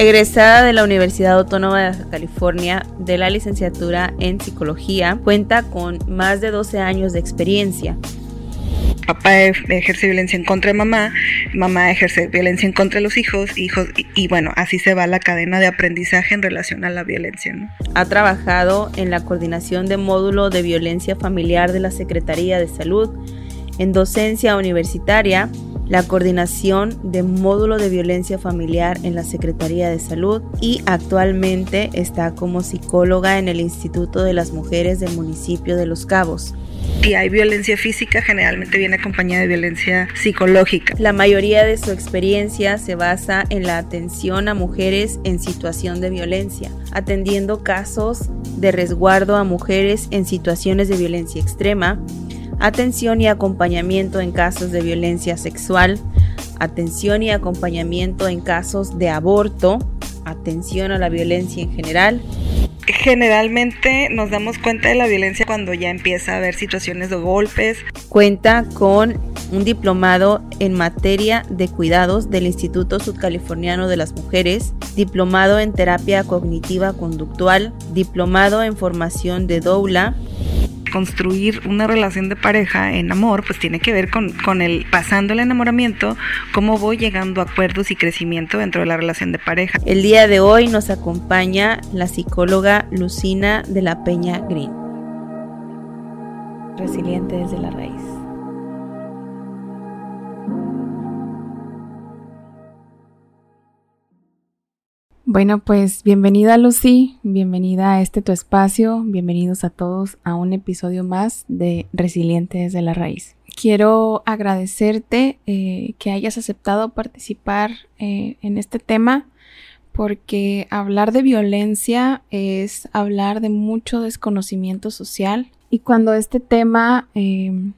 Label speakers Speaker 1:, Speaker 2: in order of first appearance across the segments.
Speaker 1: Egresada de la Universidad Autónoma de California de la licenciatura en psicología, cuenta con más de 12 años de experiencia.
Speaker 2: Papá ejerce violencia en contra de mamá, mamá ejerce violencia en contra de los hijos, hijos y, bueno, así se va la cadena de aprendizaje en relación a la violencia.
Speaker 1: Ha trabajado en la coordinación de módulo de violencia familiar de la Secretaría de Salud, en docencia universitaria, la coordinación de módulo de violencia familiar en la Secretaría de Salud y actualmente está como psicóloga en el Instituto de las Mujeres del municipio de Los Cabos.
Speaker 2: Si hay violencia física, generalmente viene acompañada de violencia psicológica.
Speaker 1: La mayoría de su experiencia se basa en la atención a mujeres en situación de violencia, atendiendo casos de resguardo a mujeres en situaciones de violencia extrema, atención y acompañamiento en casos de violencia sexual, atención y acompañamiento en casos de aborto, atención a la violencia en general.
Speaker 2: Generalmente nos damos cuenta de la violencia cuando ya empieza a haber situaciones de golpes.
Speaker 1: Cuenta con un diplomado en materia de cuidados del Instituto Sudcaliforniano de las Mujeres, diplomado en terapia cognitiva conductual, diplomado en formación de doula,
Speaker 2: construir una relación de pareja en amor, pues tiene que ver con, con el pasando el enamoramiento, cómo voy llegando a acuerdos y crecimiento dentro de la relación de pareja.
Speaker 1: El día de hoy nos acompaña la psicóloga Lucina de la Peña Green. Resiliente desde la raíz.
Speaker 3: Bueno, pues bienvenida Lucy, bienvenida a este tu espacio, bienvenidos a todos a un episodio más de Resiliente desde la Raíz. Quiero agradecerte eh, que hayas aceptado participar eh, en este tema porque hablar de violencia es hablar de mucho desconocimiento social. Y cuando este tema em,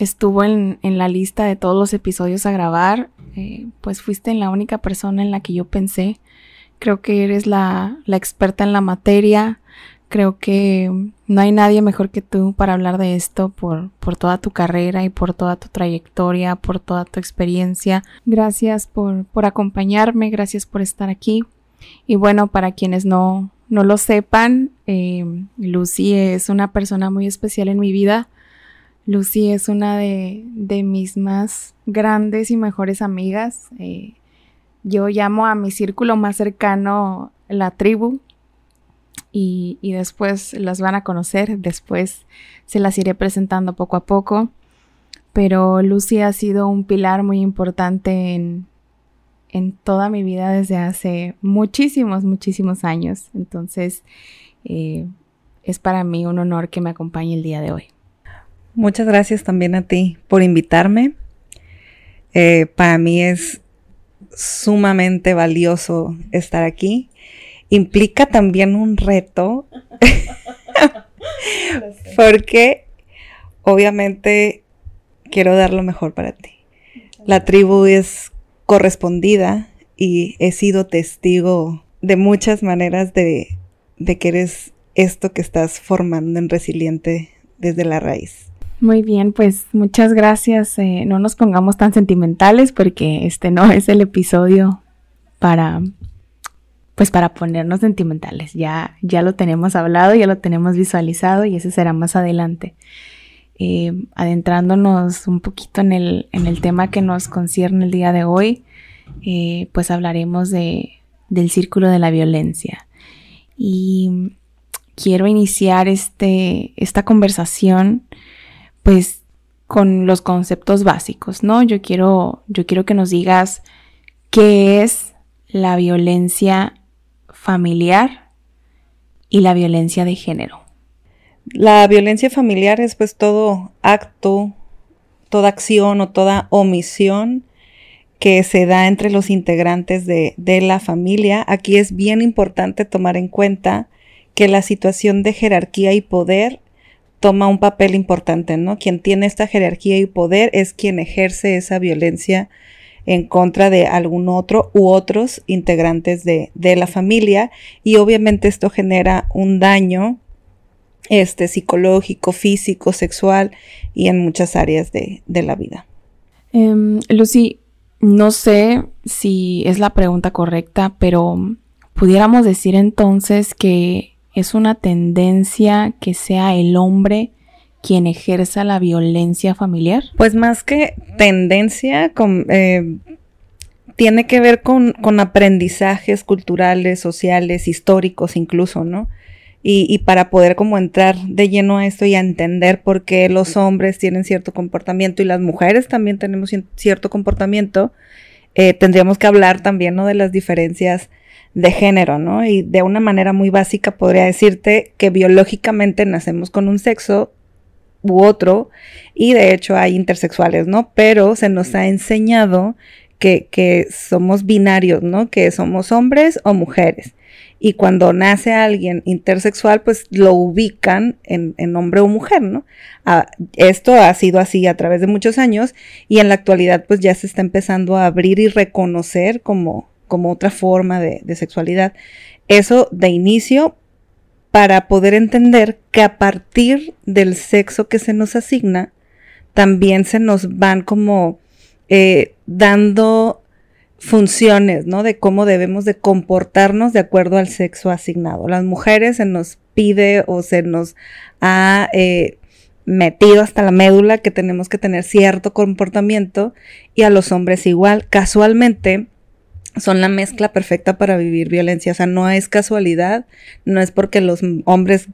Speaker 3: estuvo en, en, la lista de todos los episodios a grabar, eh, pues fuiste la única persona en la que yo pensé Creo que eres la, experta en la materia. Creo que no hay nadie mejor que tú para hablar de esto por, por toda tu carrera y por toda tu trayectoria, por toda tu experiencia. Gracias por, por acompañarme, gracias por estar aquí. Y bueno, para quienes no, no lo sepan, eh, Lucy es una persona muy especial en mi vida. Lucy es una de, de mis más grandes y mejores amigas. Eh, yo llamo a mi círculo más cercano la tribu y, después las van a conocer, después se las iré presentando poco a poco. Pero Lucy ha sido un pilar muy importante en, en toda mi vida desde hace muchísimos, muchísimos años. Entonces, eh, es para mí un honor que me acompañe el día de hoy.
Speaker 2: Muchas gracias también a ti por invitarme. Eh, para mí es sumamente valioso estar aquí. Implica también un reto, porque obviamente quiero dar lo mejor para ti. La tribu es correspondida y he sido testigo de muchas maneras de, de que eres esto que estás formando en resiliente desde la raíz.
Speaker 3: Muy bien, pues muchas gracias. Eh, no nos pongamos tan sentimentales porque este no es el episodio para, pues para ponernos sentimentales. Ya, ya lo tenemos hablado, ya lo tenemos visualizado y ese será más adelante. Eh, adentrándonos un poquito en el, en el, tema que nos concierne el día de hoy, eh, pues hablaremos de, del círculo de la violencia. Y quiero iniciar este, esta conversación pues con los conceptos básicos, ¿no? Yo quiero, yo quiero que nos digas qué es la violencia familiar y la violencia de género.
Speaker 2: La violencia familiar es pues todo acto, toda acción o toda omisión que se da entre los integrantes de, de, la familia. Aquí es bien importante tomar en cuenta que la situación de jerarquía y poder toma un papel importante, ¿no? Quien tiene esta jerarquía y poder es quien ejerce esa violencia en contra de algún otro u otros integrantes de, la familia y obviamente esto genera un daño este, psicológico, físico, sexual y en muchas áreas de, la vida.
Speaker 3: Em, Lucy, no sé si es la pregunta correcta, pero pudiéramos decir entonces que es una tendencia que sea el hombre quien ejerza la violencia familiar?
Speaker 2: Pues más que tendencia, eh, tiene que ver con, aprendizajes culturales, sociales, históricos incluso, ¿no? Y, para poder como entrar de lleno a esto y a entender por qué los hombres tienen cierto comportamiento y las mujeres también tenemos cierto comportamiento, eh, tendríamos que hablar también, ¿no? De las diferencias de género, ¿no? Y de una manera muy básica podría decirte que biológicamente nacemos con un sexo u otro y de hecho hay intersexuales, ¿no? Pero se nos ha enseñado que, que somos binarios, ¿no? Que somos hombres o mujeres. Y cuando nace alguien intersexual, pues lo ubican en, en hombre o mujer, ¿no? Ah, esto ha sido así a través de muchos años y en la actualidad pues ya se está empezando a abrir y reconocer como, como otra forma de, sexualidad. Eso de inicio para poder entender que a partir del sexo que se nos asigna, también se nos van como eh, dando funciones, ¿no? De cómo debemos de comportarnos de acuerdo al sexo asignado. Las mujeres se nos pide o se nos ha eh, metido hasta la médula que tenemos que tener cierto comportamiento y a los hombres igual. Casualmente, son la mezcla perfecta para vivir violencia. O sea, no es casualidad, no es porque los hombres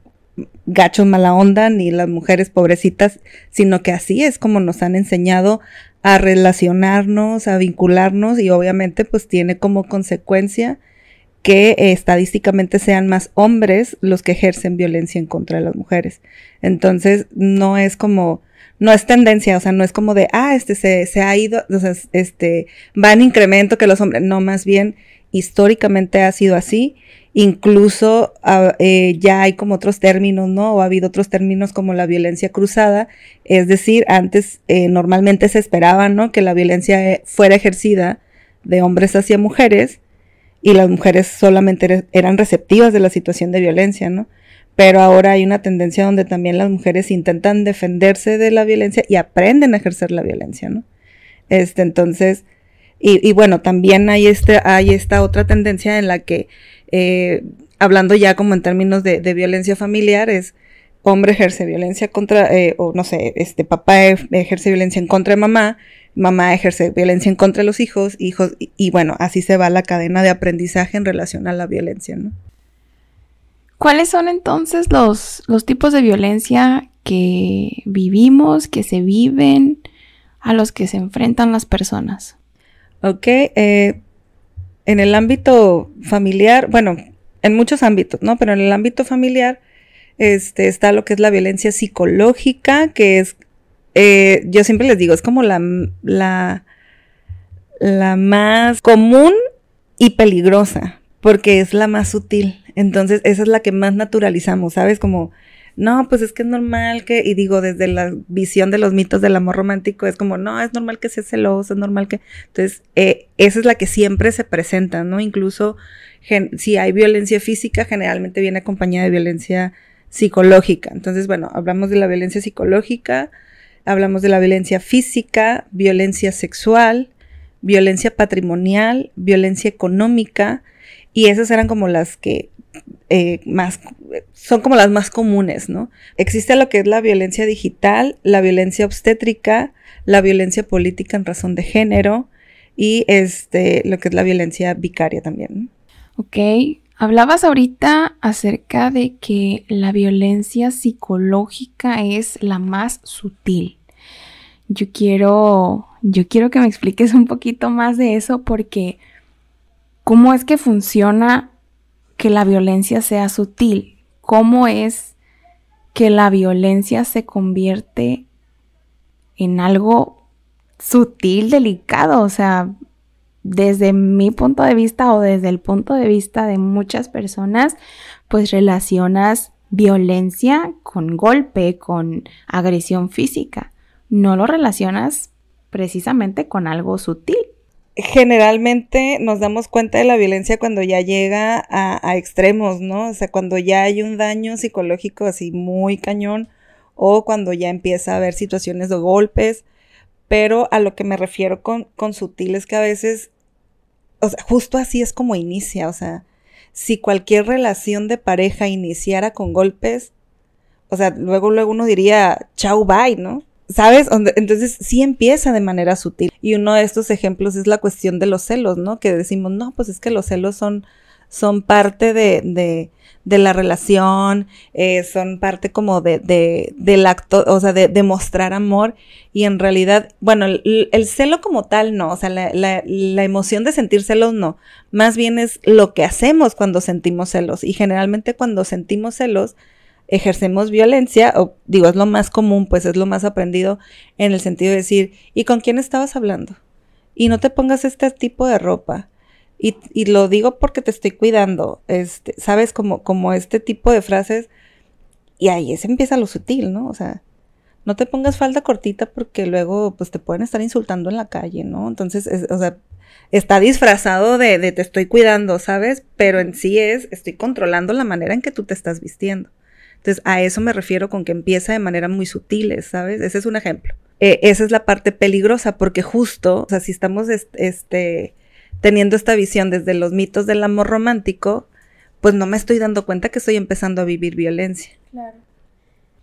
Speaker 2: gachos mala onda ni las mujeres pobrecitas, sino que así es como nos han enseñado a relacionarnos, a vincularnos y obviamente pues tiene como consecuencia que estadísticamente sean más hombres los que ejercen violencia en contra de las mujeres. Entonces, no es como no es tendencia, o sea, no es como de, ah, este se, se ha ido, o sea, este, va en incremento que los hombres, no, más bien históricamente ha sido así, incluso ah, eh, ya hay como otros términos, ¿no? O ha habido otros términos como la violencia cruzada, es decir, antes eh, normalmente se esperaba, ¿no? Que la violencia eh, fuera ejercida de hombres hacia mujeres y las mujeres solamente eran receptivas de la situación de violencia, ¿no? Pero ahora hay una tendencia donde también las mujeres intentan defenderse de la violencia y aprenden a ejercer la violencia, ¿no? Este, entonces, y, bueno, también hay, este, hay esta otra tendencia en la que, eh, hablando ya como en términos de, violencia familiar, es hombre ejerce violencia contra, eh, o no sé, este papá ejerce violencia en contra de mamá, mamá ejerce violencia en contra de los hijos, hijos, y, y bueno, así se va la cadena de aprendizaje en relación a la violencia, ¿no?
Speaker 3: ¿Cuáles son entonces los, los tipos de violencia que vivimos, que se viven, a los que se enfrentan las personas?
Speaker 2: Ok, eh, en el ámbito familiar, bueno, en muchos ámbitos, ¿no? Pero en el ámbito familiar este, está lo que es la violencia psicológica, que es, eh, yo siempre les digo, es como la, la, la más común y peligrosa, porque es la más sutil. Entonces, esa es la que más naturalizamos, ¿sabes? Como, no, pues es que es normal que, y digo, desde la visión de los mitos del amor romántico, es como, no, es normal que sea celoso, es normal que. Entonces, eh, esa es la que siempre se presenta, ¿no? Incluso si hay violencia física, generalmente viene acompañada de violencia psicológica. Entonces, bueno, hablamos de la violencia psicológica, hablamos de la violencia física, violencia sexual, violencia patrimonial, violencia económica, y esas eran como las que eh, más, son como las más comunes, ¿no? Existe lo que es la violencia digital, la violencia obstétrica, la violencia política en razón de género y este, lo que es la violencia vicaria también.
Speaker 3: Ok, hablabas ahorita acerca de que la violencia psicológica es la más sutil. Yo quiero, yo quiero que me expliques un poquito más de eso porque ¿cómo es que funciona que la violencia sea sutil? ¿Cómo es que la violencia se convierte en algo sutil, delicado? O sea, desde mi punto de vista o desde el punto de vista de muchas personas, pues relacionas violencia con golpe, con agresión física. No lo relacionas precisamente con algo sutil
Speaker 2: generalmente nos damos cuenta de la violencia cuando ya llega a, extremos, ¿no? O sea, cuando ya hay un daño psicológico así muy cañón o cuando ya empieza a haber situaciones de golpes. pero a lo que me refiero con, con sutil es que a veces, o sea, justo así es como inicia, o sea, si cualquier relación de pareja iniciara con golpes, o sea, luego, luego uno diría, chau, bye, ¿no? ¿Sabes? Entonces sí empieza de manera sutil. Y uno de estos ejemplos es la cuestión de los celos, ¿no? Que decimos, no, pues es que los celos son, son parte de, de, de la relación, eh, son parte como de, de, del acto, o sea, de, mostrar amor. Y en realidad, bueno, el, el celo como tal no, o sea, la, la, emoción de sentir celos no. Más bien es lo que hacemos cuando sentimos celos. Y generalmente cuando sentimos celos, ejercemos violencia, o digo, es lo más común, pues es lo más aprendido en el sentido de decir, ¿y con quién estabas hablando? Y no te pongas este tipo de ropa. Y, y lo digo porque te estoy cuidando, este, sabes, como, como este tipo de frases, y ahí se empieza lo sutil, ¿no? O sea, no te pongas falda cortita porque luego, pues te pueden estar insultando en la calle, ¿no? Entonces, o sea, está disfrazado de, de te estoy cuidando, ¿sabes? Pero en sí es, estoy controlando la manera en que tú te estás vistiendo. Entonces, a eso me refiero con que empieza de manera muy sutil, ¿sabes? Ese es un ejemplo. Eh, esa es la parte peligrosa porque justo, o sea, si estamos este, teniendo esta visión desde los mitos del amor romántico, pues no me estoy dando cuenta que estoy empezando a vivir violencia. Claro.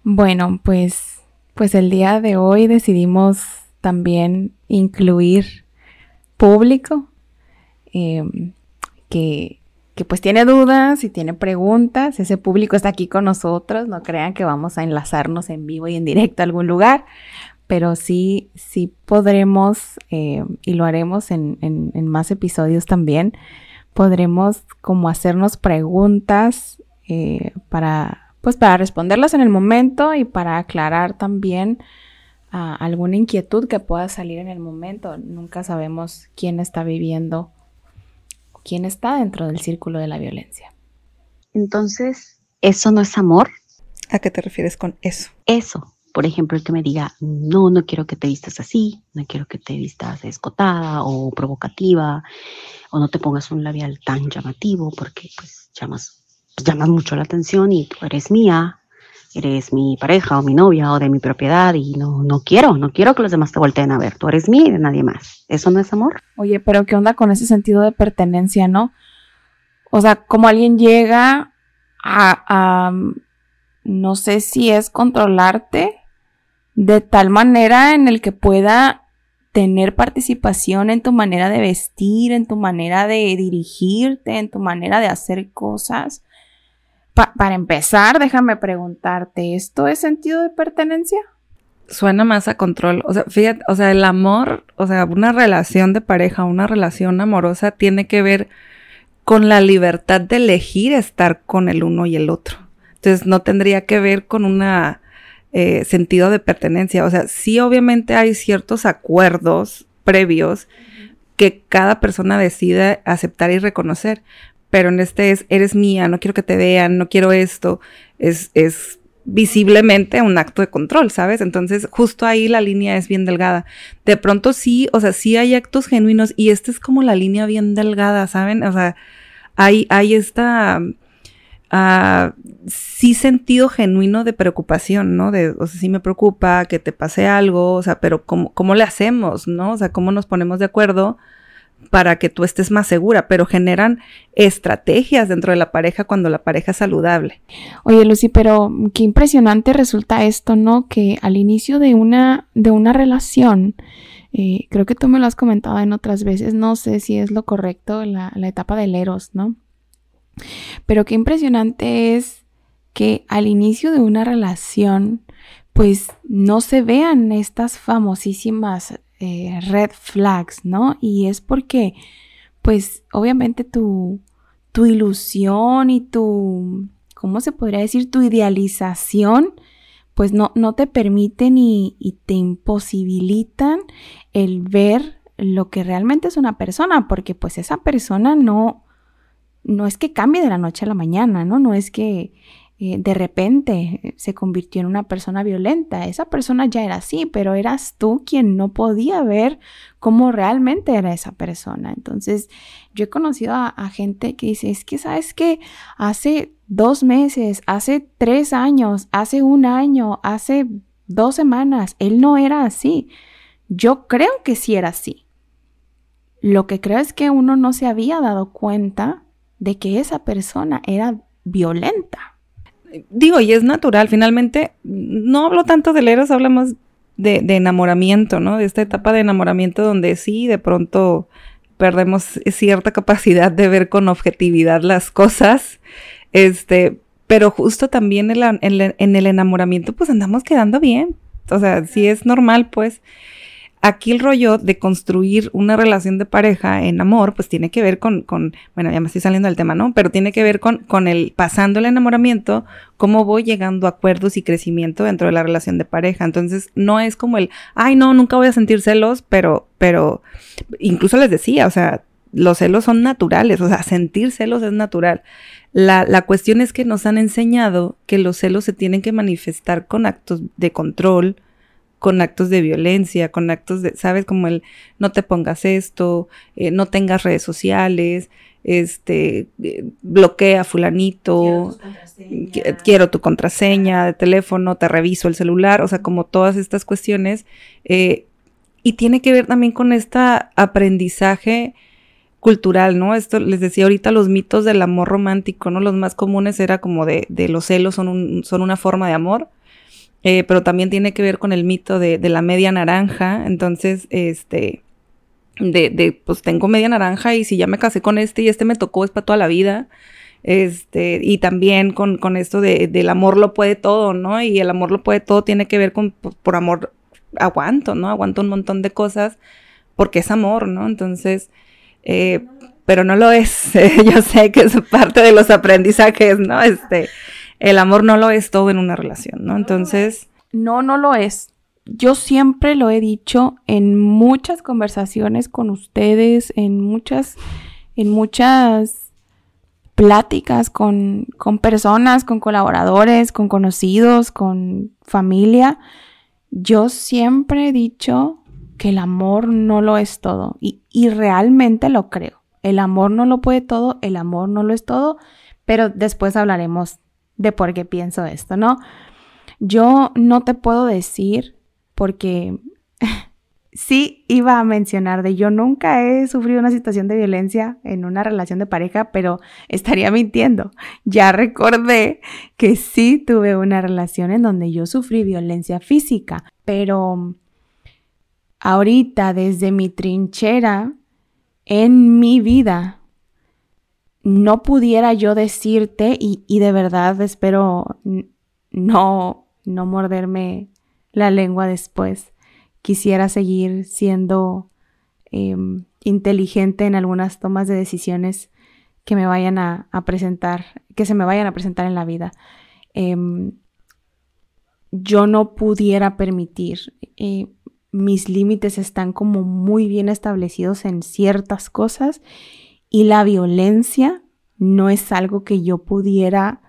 Speaker 3: Bueno, pues, pues el día de hoy decidimos también incluir público eh, que pues tiene dudas y tiene preguntas, ese público está aquí con nosotros, no crean que vamos a enlazarnos en vivo y en directo a algún lugar, pero sí, sí podremos, eh, y lo haremos en, en, más episodios también, podremos como hacernos preguntas eh, para, pues para responderlas en el momento y para aclarar también uh, alguna inquietud que pueda salir en el momento. Nunca sabemos quién está viviendo quién está dentro del círculo de la violencia.
Speaker 4: Entonces, ¿eso no es amor?
Speaker 2: ¿A qué te refieres con eso?
Speaker 4: Eso. Por ejemplo, el que me diga, no, no quiero que te vistas así, no quiero que te vistas escotada o provocativa, o no te pongas un labial tan llamativo porque pues llamas, llamas mucho la atención y tú eres mía, eres mi pareja o mi novia o de mi propiedad y no, no quiero, no quiero que los demás te volteen a ver, tú eres mí y de nadie más. ¿Eso no es amor?
Speaker 3: Oye, pero ¿qué onda con ese sentido de pertenencia, no? O sea, como alguien llega a, a no sé si es controlarte de tal manera en el que pueda tener participación en tu manera de vestir, en tu manera de dirigirte, en tu manera de hacer cosas para empezar, déjame preguntarte, ¿esto es sentido de pertenencia?
Speaker 2: Suena más a control. O sea, fíjate, o sea, el amor, o sea, una relación de pareja, una relación amorosa tiene que ver con la libertad de elegir estar con el uno y el otro. Entonces, no tendría que ver con un eh, sentido de pertenencia. O sea, sí, obviamente hay ciertos acuerdos previos que cada persona decide aceptar y reconocer, pero en este es, eres mía, no quiero que te vean, no quiero esto, es, es visiblemente un acto de control, ¿sabes? Entonces, justo ahí la línea es bien delgada. De pronto sí, o sea, sí hay actos genuinos y esta es como la línea bien delgada, ¿saben? O sea, hay, hay esta... Uh, sí sentido genuino de preocupación, ¿no? De, o sea, sí me preocupa que te pase algo, o sea, pero ¿cómo, cómo le hacemos, ¿no? O sea, ¿cómo nos ponemos de acuerdo para que tú estés más segura, pero generan estrategias dentro de la pareja cuando la pareja es saludable.
Speaker 3: Oye, Lucy, pero qué impresionante resulta esto, ¿no? Que al inicio de una, de una relación, eh, creo que tú me lo has comentado en otras veces, no sé si es lo correcto, la, la etapa del eros, ¿no? Pero qué impresionante es que al inicio de una relación, pues no se vean estas famosísimas eh, red flags, ¿no? Y es porque, pues, obviamente tu, tu ilusión y tu, ¿cómo se podría decir? Tu idealización, pues no, no te permiten y, y te imposibilitan el ver lo que realmente es una persona, porque pues esa persona no, no es que cambie de la noche a la mañana, ¿no? No es que eh, de repente eh, se convirtió en una persona violenta. Esa persona ya era así, pero eras tú quien no podía ver cómo realmente era esa persona. Entonces, yo he conocido a, gente que dice, es que, ¿sabes que Hace dos meses, hace tres años, hace un año, hace dos semanas, él no era así. Yo creo que sí era así. Lo que creo es que uno no se había dado cuenta de que esa persona era violenta.
Speaker 2: Digo, y es natural, finalmente, no hablo tanto de leros, hablamos de, de enamoramiento, ¿no? De esta etapa de enamoramiento donde sí, de pronto perdemos cierta capacidad de ver con objetividad las cosas, este, pero justo también en, en el enamoramiento pues andamos quedando bien, o sea, sí es normal pues aquí el rollo de construir una relación de pareja en amor, pues tiene que ver con, con, bueno, ya me estoy saliendo del tema, ¿no? Pero tiene que ver con, con el pasando el enamoramiento, cómo voy llegando a acuerdos y crecimiento dentro de la relación de pareja. Entonces, no es como el, ay, no, nunca voy a sentir celos, pero, pero, incluso les decía, o sea, los celos son naturales, o sea, sentir celos es natural. La, la cuestión es que nos han enseñado que los celos se tienen que manifestar con actos de control, con actos de violencia, con actos de, ¿sabes? Como el no te pongas esto, eh, no tengas redes sociales, este, eh, bloquea fulanito, quiero tu, contraseña de teléfono, te reviso el celular, o sea, como todas estas cuestiones. Eh, y tiene que ver también con este aprendizaje cultural, ¿no? Esto les decía ahorita los mitos del amor romántico, ¿no? Los más comunes era como de, de los celos son, un, son una forma de amor eh, pero también tiene que ver con el mito de, la media naranja. Entonces, este, de, de, pues tengo media naranja y si ya me casé con este y este me tocó es para toda la vida. Este, y también con, con esto de, del amor lo puede todo, ¿no? Y el amor lo puede todo tiene que ver con, por, amor, aguanto, ¿no? Aguanto un montón de cosas porque es amor, ¿no? Entonces, eh, pero no lo es. Yo sé que es parte de los aprendizajes, ¿no? Este, el amor no lo es todo en una relación, ¿no? Entonces...
Speaker 3: No, no lo es. Yo siempre lo he dicho en muchas conversaciones con ustedes, en muchas, en muchas pláticas con, con personas, con colaboradores, con conocidos, con familia. Yo siempre he dicho que el amor no lo es todo y, y realmente lo creo. El amor no lo puede todo, el amor no lo es todo, pero después hablaremos de por qué pienso esto, ¿no? Yo no te puedo decir porque sí iba a mencionar de yo nunca he sufrido una situación de violencia en una relación de pareja, pero estaría mintiendo. Ya recordé que sí tuve una relación en donde yo sufrí violencia física, pero ahorita desde mi trinchera en mi vida no pudiera yo decirte, y, de verdad espero no, no morderme la lengua después, quisiera seguir siendo em, inteligente en algunas tomas de decisiones que me vayan a, presentar, que se me vayan a presentar en la vida. Em, yo no pudiera permitir, eh, mis límites están como muy bien establecidos en ciertas cosas y la violencia no es algo que yo pudiera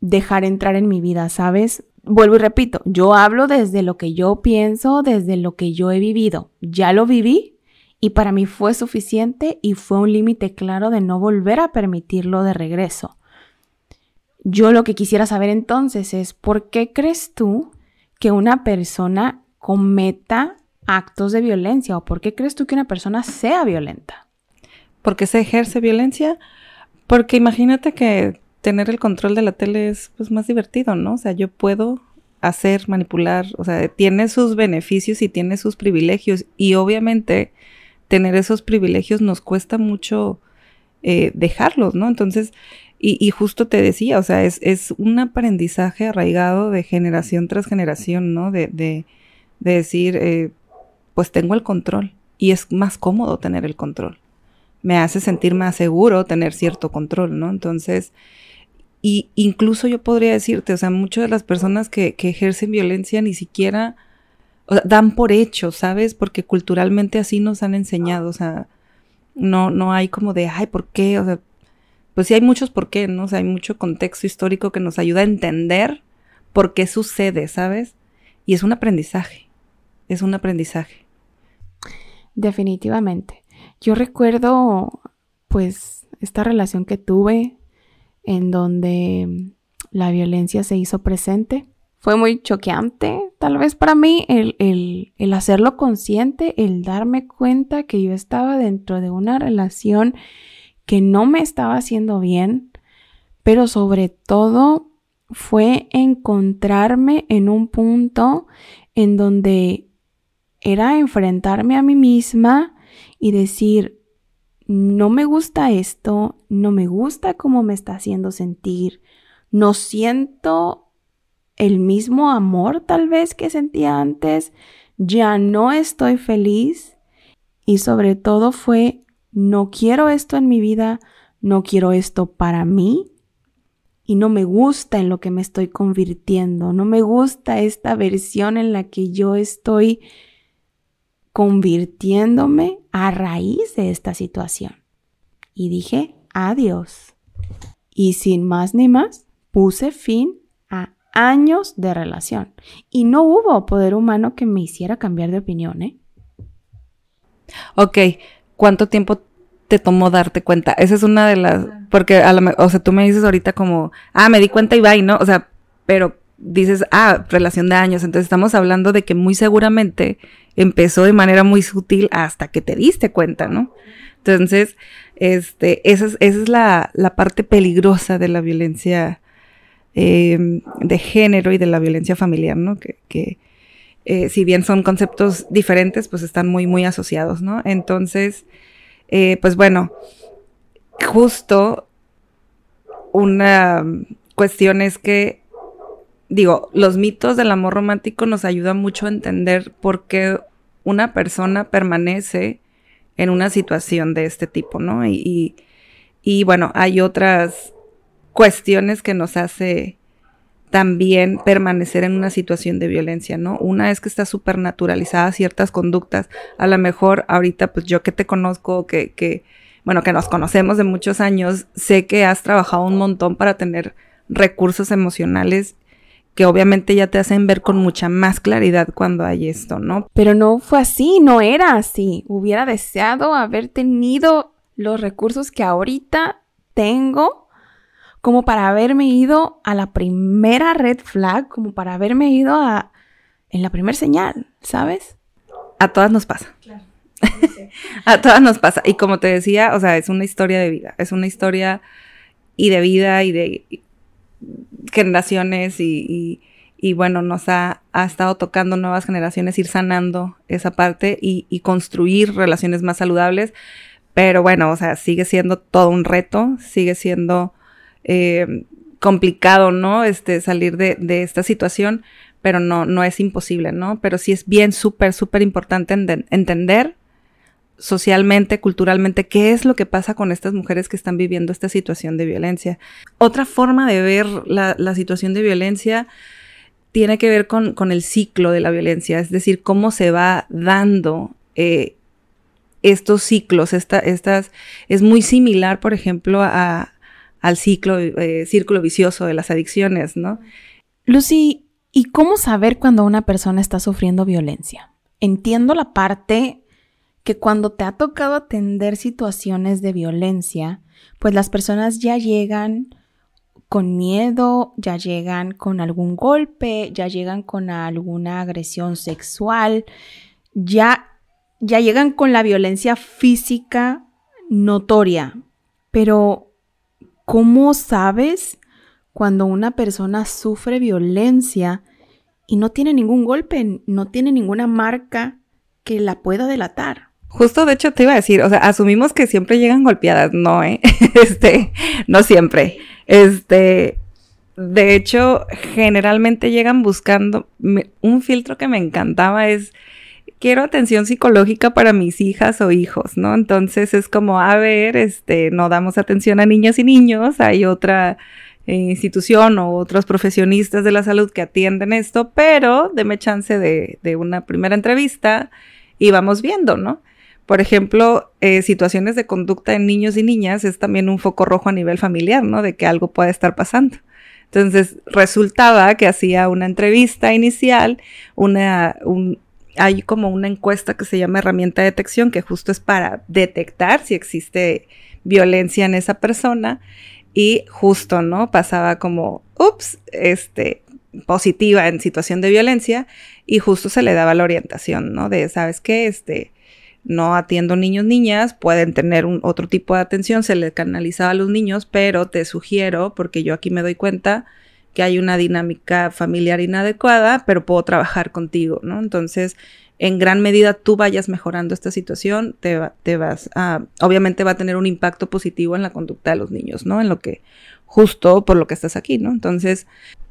Speaker 3: dejar entrar en mi vida, ¿sabes? Vuelvo y repito, yo hablo desde lo que yo pienso, desde lo que yo he vivido. Ya lo viví y para mí fue suficiente y fue un límite claro de no volver a permitirlo de regreso. Yo lo que quisiera saber entonces es, ¿por qué crees tú que una persona cometa actos de violencia o por qué crees tú que una persona sea violenta?
Speaker 2: ¿Por qué se ejerce violencia? Porque imagínate que tener el control de la tele es pues, más divertido, ¿no? O sea, yo puedo hacer, manipular, o sea, tiene sus beneficios y tiene sus privilegios y obviamente tener esos privilegios nos cuesta mucho eh, dejarlos, ¿no? Entonces, y, justo te decía, o sea, es, es, un aprendizaje arraigado de generación tras generación, ¿no? De, de, de decir, eh, pues tengo el control y es más cómodo tener el control me hace sentir más seguro tener cierto control, ¿no? Entonces, y incluso yo podría decirte, o sea, muchas de las personas que, que ejercen violencia ni siquiera dan por hecho, ¿sabes? Porque culturalmente así nos han enseñado, o sea, no, no hay como de, ay, ¿por qué? O sea, pues sí hay muchos por qué, ¿no? O sea, hay mucho contexto histórico que nos ayuda a entender por qué sucede, ¿sabes? Y es un aprendizaje, es un aprendizaje.
Speaker 3: Definitivamente. Yo recuerdo, pues, esta relación que tuve en donde la violencia se hizo presente. fue muy choqueante, tal vez para mí, el, el, el, hacerlo consciente, el darme cuenta que yo estaba dentro de una relación que no me estaba haciendo bien, pero sobre todo fue encontrarme en un punto en donde era enfrentarme a mí misma y decir, no me gusta esto, no me gusta cómo me está haciendo sentir, no siento el mismo amor tal vez que sentía antes, ya no estoy feliz y sobre todo fue, no quiero esto en mi vida, no quiero esto para mí y no me gusta en lo que me estoy convirtiendo, no me gusta esta versión en la que yo estoy convirtiéndome a raíz de esta situación. Y dije, adiós. Y sin más ni más, puse fin años de relación y no hubo poder humano que me hiciera cambiar de opinión, ¿eh?
Speaker 2: Ok, ¿cuánto tiempo te tomó darte cuenta? Esa es una de las, porque a lo, o sea, tú me dices ahorita como, ah, me di cuenta y va y no, o sea, pero dices, ah, relación de años, entonces estamos hablando de que muy seguramente empezó de manera muy sutil hasta que te diste cuenta, ¿no? Entonces, este, esa es, esa es la, la parte peligrosa de la violencia Em, de género y de la violencia familiar, ¿no? Que, eh, si bien son conceptos diferentes, pues están muy, muy asociados, ¿no? Entonces, eh, pues bueno, justo una cuestión es que, digo, los mitos del amor romántico nos ayudan mucho a entender por qué una persona permanece en una situación de este tipo, ¿no? y, y bueno, hay otras cuestiones que nos hace también permanecer en una situación de violencia, ¿no? Una es que está súper naturalizada ciertas conductas. A lo mejor ahorita, pues yo que te conozco, que, que, bueno, que nos conocemos de muchos años, sé que has trabajado un montón para tener recursos emocionales que obviamente ya te hacen ver con mucha más claridad cuando hay esto, ¿no?
Speaker 3: Pero no fue así, no era así. Hubiera deseado haber tenido los recursos que ahorita tengo como para haberme ido a la primera red flag, como para haberme ido a en la primera señal, ¿sabes?
Speaker 2: A todas nos pasa. Claro. a todas nos pasa. Y como te decía, o sea, es una historia de vida, es una historia y de vida y de generaciones y, y, bueno, nos ha, ha, estado tocando nuevas generaciones ir sanando esa parte y, y construir relaciones más saludables. Pero bueno, o sea, sigue siendo todo un reto, sigue siendo eh, complicado, ¿no? Este, salir de, de, esta situación, pero no, no es imposible, ¿no? Pero sí es bien súper, súper importante entender socialmente, culturalmente, qué es lo que pasa con estas mujeres que están viviendo esta situación de violencia. Otra forma de ver la, situación de violencia tiene que ver con, con, el ciclo de la violencia, es decir, cómo se va dando eh, estos ciclos, esta, estas, es muy similar, por ejemplo, a, al ciclo, eh, círculo vicioso de las adicciones, ¿no?
Speaker 3: Lucy, ¿y cómo saber cuando una persona está sufriendo violencia? Entiendo la parte que cuando te ha tocado atender situaciones de violencia, pues las personas ya llegan con miedo, ya llegan con algún golpe, ya llegan con alguna agresión sexual, ya, ya llegan con la violencia física notoria. Pero ¿Cómo sabes cuando una persona sufre violencia y no tiene ningún golpe, no tiene ninguna marca que la pueda delatar?
Speaker 2: Justo, de hecho, te iba a decir, o sea, asumimos que siempre llegan golpeadas, no, ¿eh? Este, no siempre. Este, de hecho, generalmente llegan buscando, un filtro que me encantaba es, quiero atención psicológica para mis hijas o hijos, ¿no? Entonces es como, a ver, este, no damos atención a niñas y niños, hay otra eh, institución o otros profesionistas de la salud que atienden esto, pero deme chance de, de una primera entrevista y vamos viendo, ¿no? Por ejemplo, eh, situaciones de conducta en niños y niñas es también un foco rojo a nivel familiar, ¿no? De que algo puede estar pasando. Entonces, resultaba que hacía una entrevista inicial, una, un, hay como una encuesta que se llama herramienta de detección, que justo es para detectar si existe violencia en esa persona. Y justo, ¿no? Pasaba como, ups, este, positiva en situación de violencia y justo se le daba la orientación, ¿no? De, ¿sabes qué? Este, no atiendo niños, niñas, pueden tener un, otro tipo de atención, se le canalizaba a los niños, pero te sugiero, porque yo aquí me doy cuenta que hay una dinámica familiar inadecuada, pero puedo trabajar contigo, ¿no? Entonces, en gran medida tú vayas mejorando esta situación, te, te vas obviamente va a tener un impacto positivo en la conducta de los niños, ¿no? En lo que, justo por lo que estás aquí, ¿no? Entonces,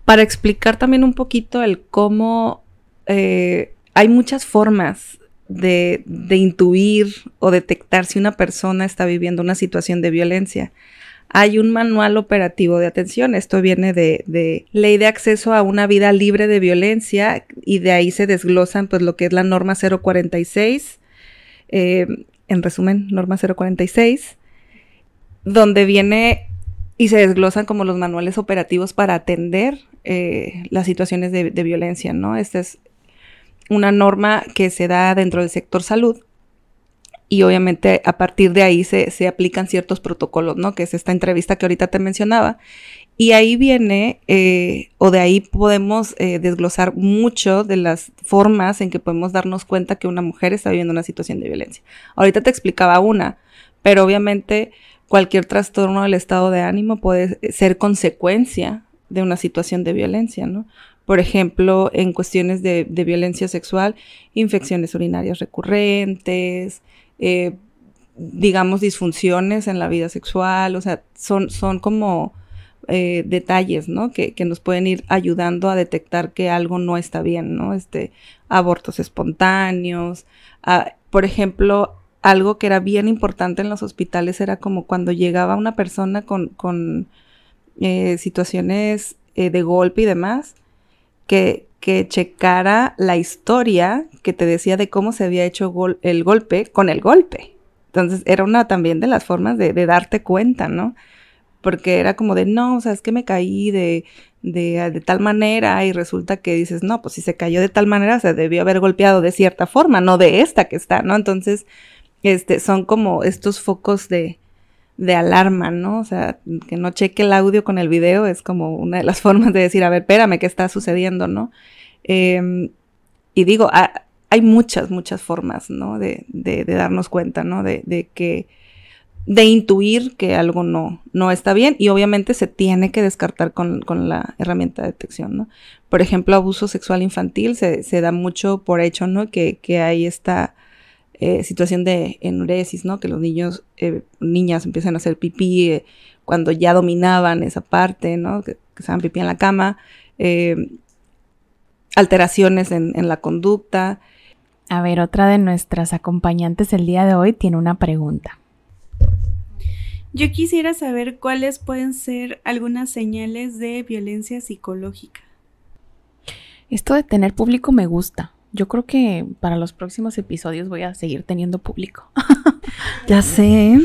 Speaker 2: para explicar también un poquito el cómo eh, hay muchas formas de, intuir o detectar si una persona está viviendo una situación de violencia. Hay un manual operativo de atención. Esto viene de, Ley de Acceso a una Vida Libre de Violencia y de ahí se desglosan pues lo que es la norma 046. Eh, en resumen, norma 046, donde viene y se desglosan como los manuales operativos para atender eh, las situaciones de, violencia, ¿no? Esta es una norma que se da dentro del sector salud y obviamente a partir de ahí se, aplican ciertos protocolos, ¿no? Que es esta entrevista que ahorita te mencionaba. Y ahí viene, eh, o de ahí podemos eh, desglosar mucho de las formas en que podemos darnos cuenta que una mujer está viviendo una situación de violencia. Ahorita te explicaba una, pero obviamente cualquier trastorno del estado de ánimo puede ser consecuencia de una situación de violencia, ¿no? Por ejemplo, en cuestiones de, violencia sexual, infecciones urinarias recurrentes, eh, digamos, disfunciones en la vida sexual, o sea, son, son como eh, detalles, ¿no? Que, nos pueden ir ayudando a detectar que algo no está bien, ¿no? Este, abortos espontáneos, por ejemplo, algo que era bien importante en los hospitales era como cuando llegaba una persona con, con eh, situaciones de golpe y demás, que, que checara la historia que te decía de cómo se había hecho el golpe con el golpe. Entonces era una también de las formas de, darte cuenta, ¿no? Porque era como de, no, o sea, es que me caí de, de, de, tal manera y resulta que dices, no, pues si se cayó de tal manera, se debió haber golpeado de cierta forma, no de esta que está, ¿no? Entonces, este, son como estos focos de, de alarma, ¿no? O sea, que no cheque el audio con el video es como una de las formas de decir, a ver, espérame, ¿qué está sucediendo, no? Em, y digo, hay muchas, muchas formas, ¿no? De, de, darnos cuenta, ¿no? De, de, que, de intuir que algo no, no está bien y obviamente se tiene que descartar con, con la herramienta de detección, ¿no? Por ejemplo, abuso sexual infantil se, se da mucho por hecho, ¿no? Que, que hay esta eh, situación de enuresis, ¿no? Que los niños, eh, niñas empiezan a hacer pipí eh, cuando ya dominaban esa parte, ¿no? Que, que se hagan pipí en la cama, alteraciones en, en la conducta.
Speaker 3: A ver, otra de nuestras acompañantes el día de hoy tiene una pregunta.
Speaker 5: Yo quisiera saber cuáles pueden ser algunas señales de violencia psicológica.
Speaker 3: Esto de tener público me gusta. Yo creo que para los próximos episodios voy a seguir teniendo público.
Speaker 2: ya sé.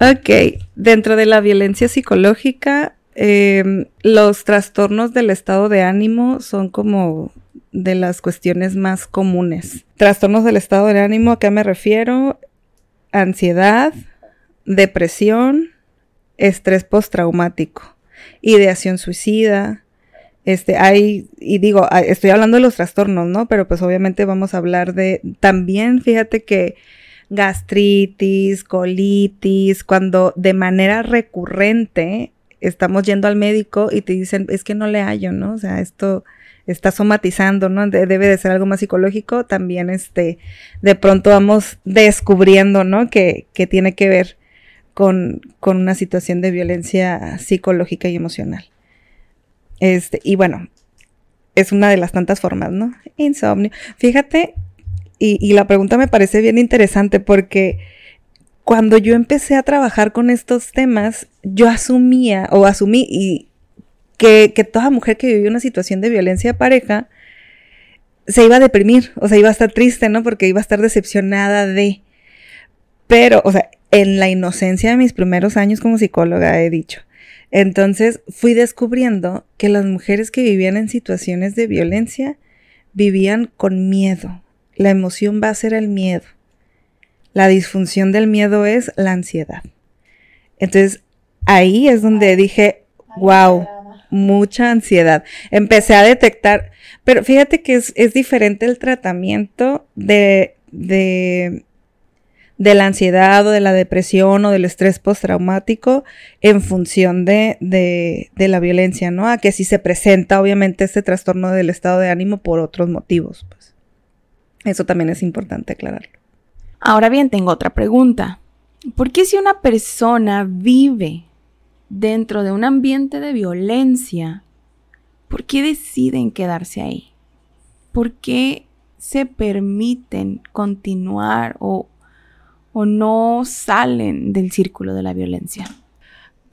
Speaker 2: Ok, dentro de la violencia psicológica, em, los trastornos del estado de ánimo son como de las cuestiones más comunes. Trastornos del estado de ánimo, ¿a qué me refiero? Ansiedad, depresión, estrés postraumático, ideación suicida, este, hay, y digo, ah, estoy hablando de los trastornos, ¿no? Pero pues obviamente vamos a hablar de, también fíjate que gastritis, colitis, cuando de manera recurrente estamos yendo al médico y te dicen, es que no le hallo, ¿no? O sea, esto está somatizando, ¿no? debe de ser algo más psicológico, también este, de pronto vamos descubriendo, ¿no? Que, que tiene que ver con, con una situación de violencia psicológica y emocional. Este, y bueno, es una de las tantas formas, ¿no? Insomnio. Fíjate, y, la pregunta me parece bien interesante porque cuando yo empecé a trabajar con estos temas, yo asumía o asumí y que, que toda mujer que vivió una situación de violencia pareja se iba a deprimir, o sea, iba a estar triste, ¿no? Porque iba a estar decepcionada de... Pero, o sea, en la inocencia de mis primeros años como psicóloga he dicho, entonces fui descubriendo que las mujeres que vivían en situaciones de violencia vivían con miedo. La emoción va a ser el miedo. La disfunción del miedo es la ansiedad. Entonces ahí es donde dije, wow, mucha ansiedad. Empecé a detectar, pero fíjate que es, es diferente el tratamiento de, de, de, la ansiedad o de la depresión o del estrés postraumático en función de, de, de la violencia, ¿no? A que si se presenta obviamente este trastorno del estado de ánimo por otros motivos, pues. Eso también es importante aclararlo.
Speaker 3: Ahora bien, tengo otra pregunta. ¿Por qué si una persona vive dentro de un ambiente de violencia, ¿por qué deciden quedarse ahí? ¿Por qué se permiten continuar o, o no salen del círculo de la violencia?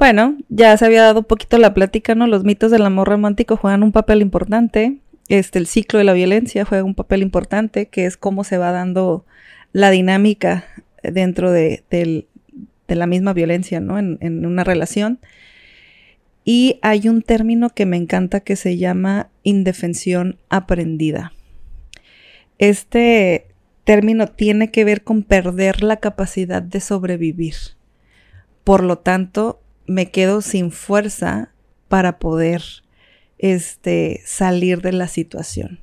Speaker 2: Bueno, ya se había dado un poquito la plática, ¿no? Los mitos del amor romántico juegan un papel importante. Este, el ciclo de la violencia juega un papel importante, que es cómo se va dando la dinámica dentro de, la misma violencia, ¿no? En, una relación. Y hay un término que me encanta que se llama indefensión aprendida. Este término tiene que ver con perder la capacidad de sobrevivir. Por lo tanto, me quedo sin fuerza para poder este, salir de la situación.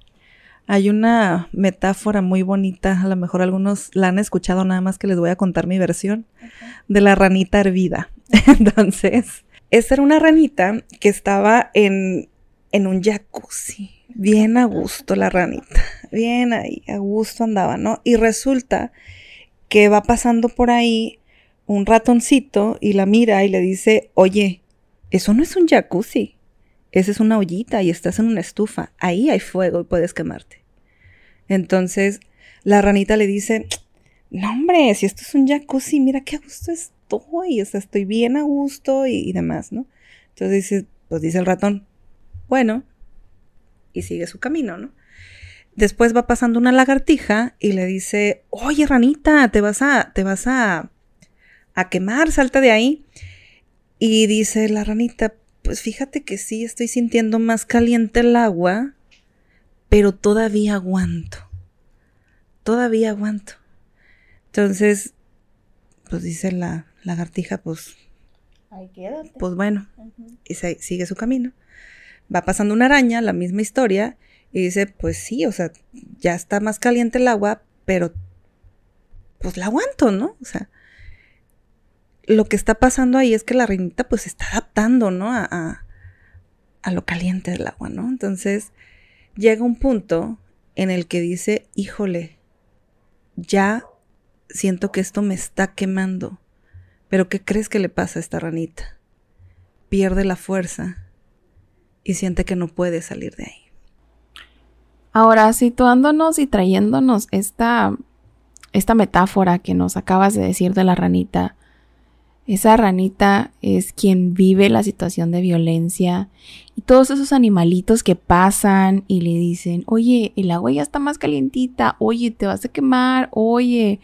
Speaker 2: Hay una metáfora muy bonita, a lo mejor algunos la han escuchado, nada más que les voy a contar mi versión, de la ranita hervida. Entonces, esa era una ranita que estaba en, en un jacuzzi, bien a gusto la ranita, bien ahí, a gusto andaba, ¿no? Y resulta que va pasando por ahí un ratoncito y la mira y le dice, oye, eso no es un jacuzzi, esa es una ollita y estás en una estufa. Ahí hay fuego y puedes quemarte. Entonces la ranita le dice, no hombre, si esto es un jacuzzi, mira qué a gusto estoy, o sea, estoy bien a gusto y, demás, ¿no? Entonces dice, pues dice el ratón, bueno, y sigue su camino, ¿no? Después va pasando una lagartija y le dice, oye, ranita, te vas a, te vas a, a quemar, salta de ahí. Y dice la ranita, pues fíjate que sí, estoy sintiendo más caliente el agua, pero todavía aguanto. Todavía aguanto. Entonces, pues dice la lagartija, pues...
Speaker 1: Ahí quédate.
Speaker 2: Pues bueno, y sigue su camino. Va pasando una araña, la misma historia, y dice, pues sí, o sea, ya está más caliente el agua, pero pues la aguanto, ¿no? O sea, lo que está pasando ahí es que la reinita pues se está adaptando, ¿no? A, a, lo caliente del agua, ¿no? Entonces llega un punto en el que dice, híjole, ya siento que esto me está quemando. Pero ¿qué crees que le pasa a esta ranita? Pierde la fuerza y siente que no puede salir de ahí.
Speaker 3: Ahora, situándonos y trayéndonos esta, esta metáfora que nos acabas de decir de la ranita, esa ranita es quien vive la situación de violencia y todos esos animalitos que pasan y le dicen, oye, el agua ya está más calientita, oye, te vas a quemar, oye,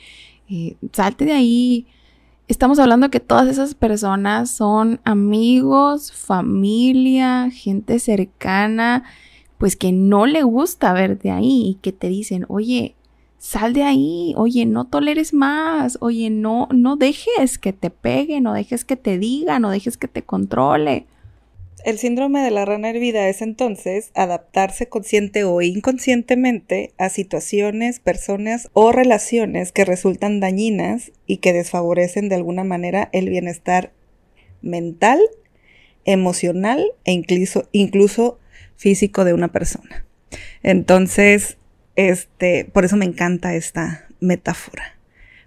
Speaker 3: eh, salte de ahí. Estamos hablando que todas esas personas son amigos, familia, gente cercana, pues que no le gusta verte ahí y que te dicen, oye, sal de ahí, oye, no toleres más, oye, no, no dejes que te pegue, no dejes que te diga, no dejes que te controle.
Speaker 2: El síndrome de la rana hervida es entonces adaptarse consciente o inconscientemente a situaciones, personas o relaciones que resultan dañinas y que desfavorecen de alguna manera el bienestar mental, emocional e incluso, incluso físico de una persona. Entonces, este, por eso me encanta esta metáfora,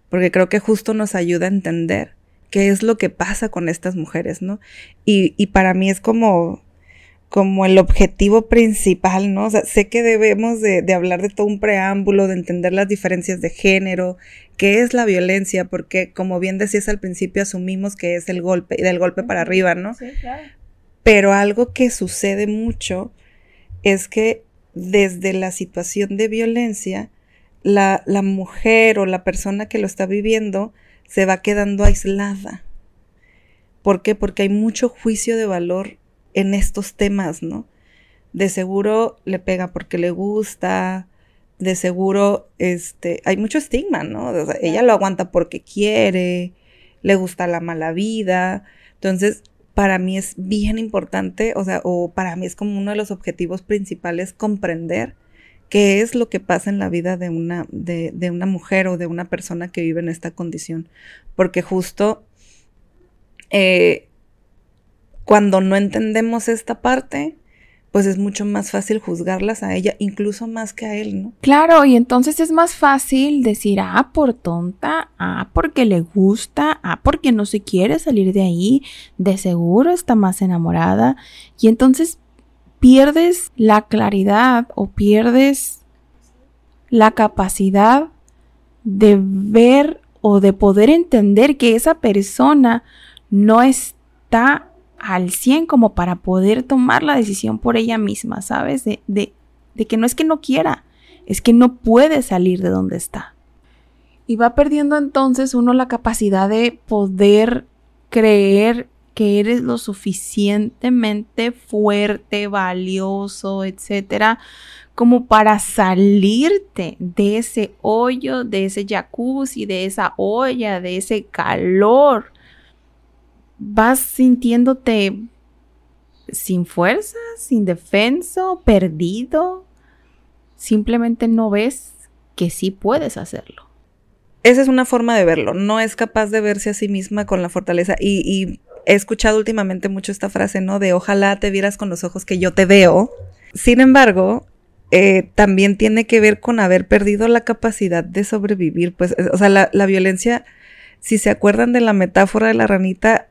Speaker 2: porque creo que justo nos ayuda a entender qué es lo que pasa con estas mujeres, ¿no? Y, y para mí es como, como el objetivo principal, ¿no? O sea, sé que debemos de, de, hablar de todo un preámbulo, de entender las diferencias de género, qué es la violencia, porque como bien decías al principio, asumimos que es el golpe, y del golpe para arriba, ¿no?
Speaker 1: Sí, claro.
Speaker 2: Pero algo que sucede mucho es que desde la situación de violencia, la, la, mujer o la persona que lo está viviendo se va quedando aislada. ¿Por qué? Porque hay mucho juicio de valor en estos temas, ¿no? De seguro le pega porque le gusta, de seguro este, hay mucho estigma, ¿no? O sea, ella lo aguanta porque quiere, le gusta la mala vida. Entonces, para mí es bien importante, o sea, o para mí es como uno de los objetivos principales comprender qué es lo que pasa en la vida de una, de, una mujer o de una persona que vive en esta condición. Porque justo eh, cuando no entendemos esta parte, pues es mucho más fácil juzgarlas a ella, incluso más que a él, ¿no?
Speaker 3: Claro, y entonces es más fácil decir, ah, por tonta, ah, porque le gusta, ah, porque no se quiere salir de ahí, de seguro está más enamorada, y entonces pierdes la claridad o pierdes la capacidad de ver o de poder entender que esa persona no está al 100 como para poder tomar la decisión por ella misma, ¿sabes? De, de, de que no es que no quiera, es que no puede salir de donde está. Y va perdiendo entonces uno la capacidad de poder creer que eres lo suficientemente fuerte, valioso, etcétera, como para salirte de ese hoyo, de ese jacuzzi, de esa olla, de ese calor vas sintiéndote sin fuerzas, indefenso, perdido. Simplemente no ves que sí puedes hacerlo.
Speaker 2: Esa es una forma de verlo. No es capaz de verse a sí misma con la fortaleza. Y, he escuchado últimamente mucho esta frase, ¿no? De ojalá te vieras con los ojos que yo te veo. Sin embargo, eh, también tiene que ver con haber perdido la capacidad de sobrevivir. Pues, o sea, la violencia, si se acuerdan de la metáfora de la ranita,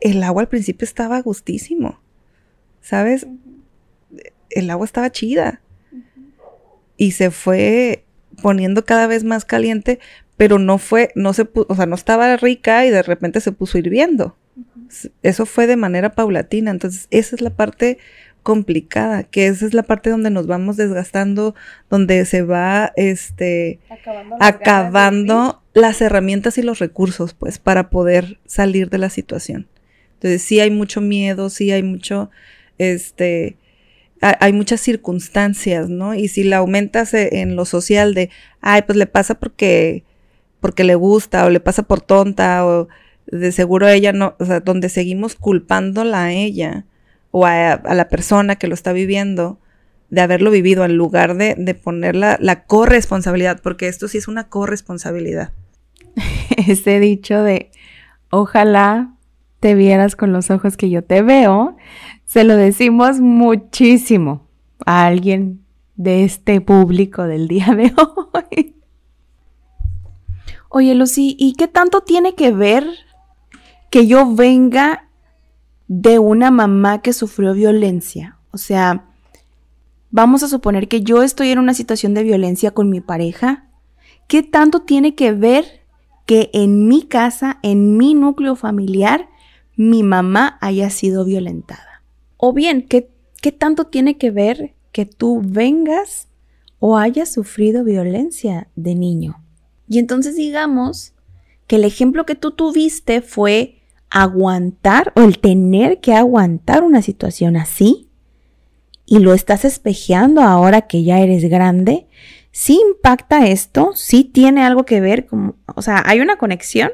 Speaker 2: el agua al principio estaba gustísimo, ¿sabes? El agua estaba chida. Y se fue poniendo cada vez más caliente, pero no fue, no se puso, o sea, no estaba rica y de repente se puso hirviendo. Eso fue de manera paulatina. Entonces, esa es la parte complicada, que esa es la parte donde nos vamos desgastando, donde se va este acabando las herramientas y los recursos, pues, para poder salir de la situación. Entonces sí hay mucho miedo, sí hay mucho, este, hay muchas circunstancias, ¿no? Y si la aumentas e, en lo social de, ay, pues le pasa porque, porque le gusta, o le pasa por tonta, o de seguro ella no, o sea, donde seguimos culpándola a ella, o a, la persona que lo está viviendo, de haberlo vivido, en lugar de, de poner la, la corresponsabilidad, porque esto sí es una corresponsabilidad.
Speaker 3: Ese dicho de, ojalá te vieras con los ojos que yo te veo, se lo decimos muchísimo a alguien de este público del día de hoy. Oye, Lucy, ¿y qué tanto tiene que ver que yo venga de una mamá que sufrió violencia? O sea, vamos a suponer que yo estoy en una situación de violencia con mi pareja. ¿Qué tanto tiene que ver que en mi casa, en mi núcleo familiar, mi mamá haya sido violentada. O bien, ¿qué, qué tanto tiene que ver que tú vengas o hayas sufrido violencia de niño? Y entonces digamos que el ejemplo que tú tuviste fue aguantar o el tener que aguantar una situación así y lo estás espejeando ahora que ya eres grande, ¿sí impacta esto? ¿Sí tiene algo que ver? Como, o sea, ¿hay una conexión?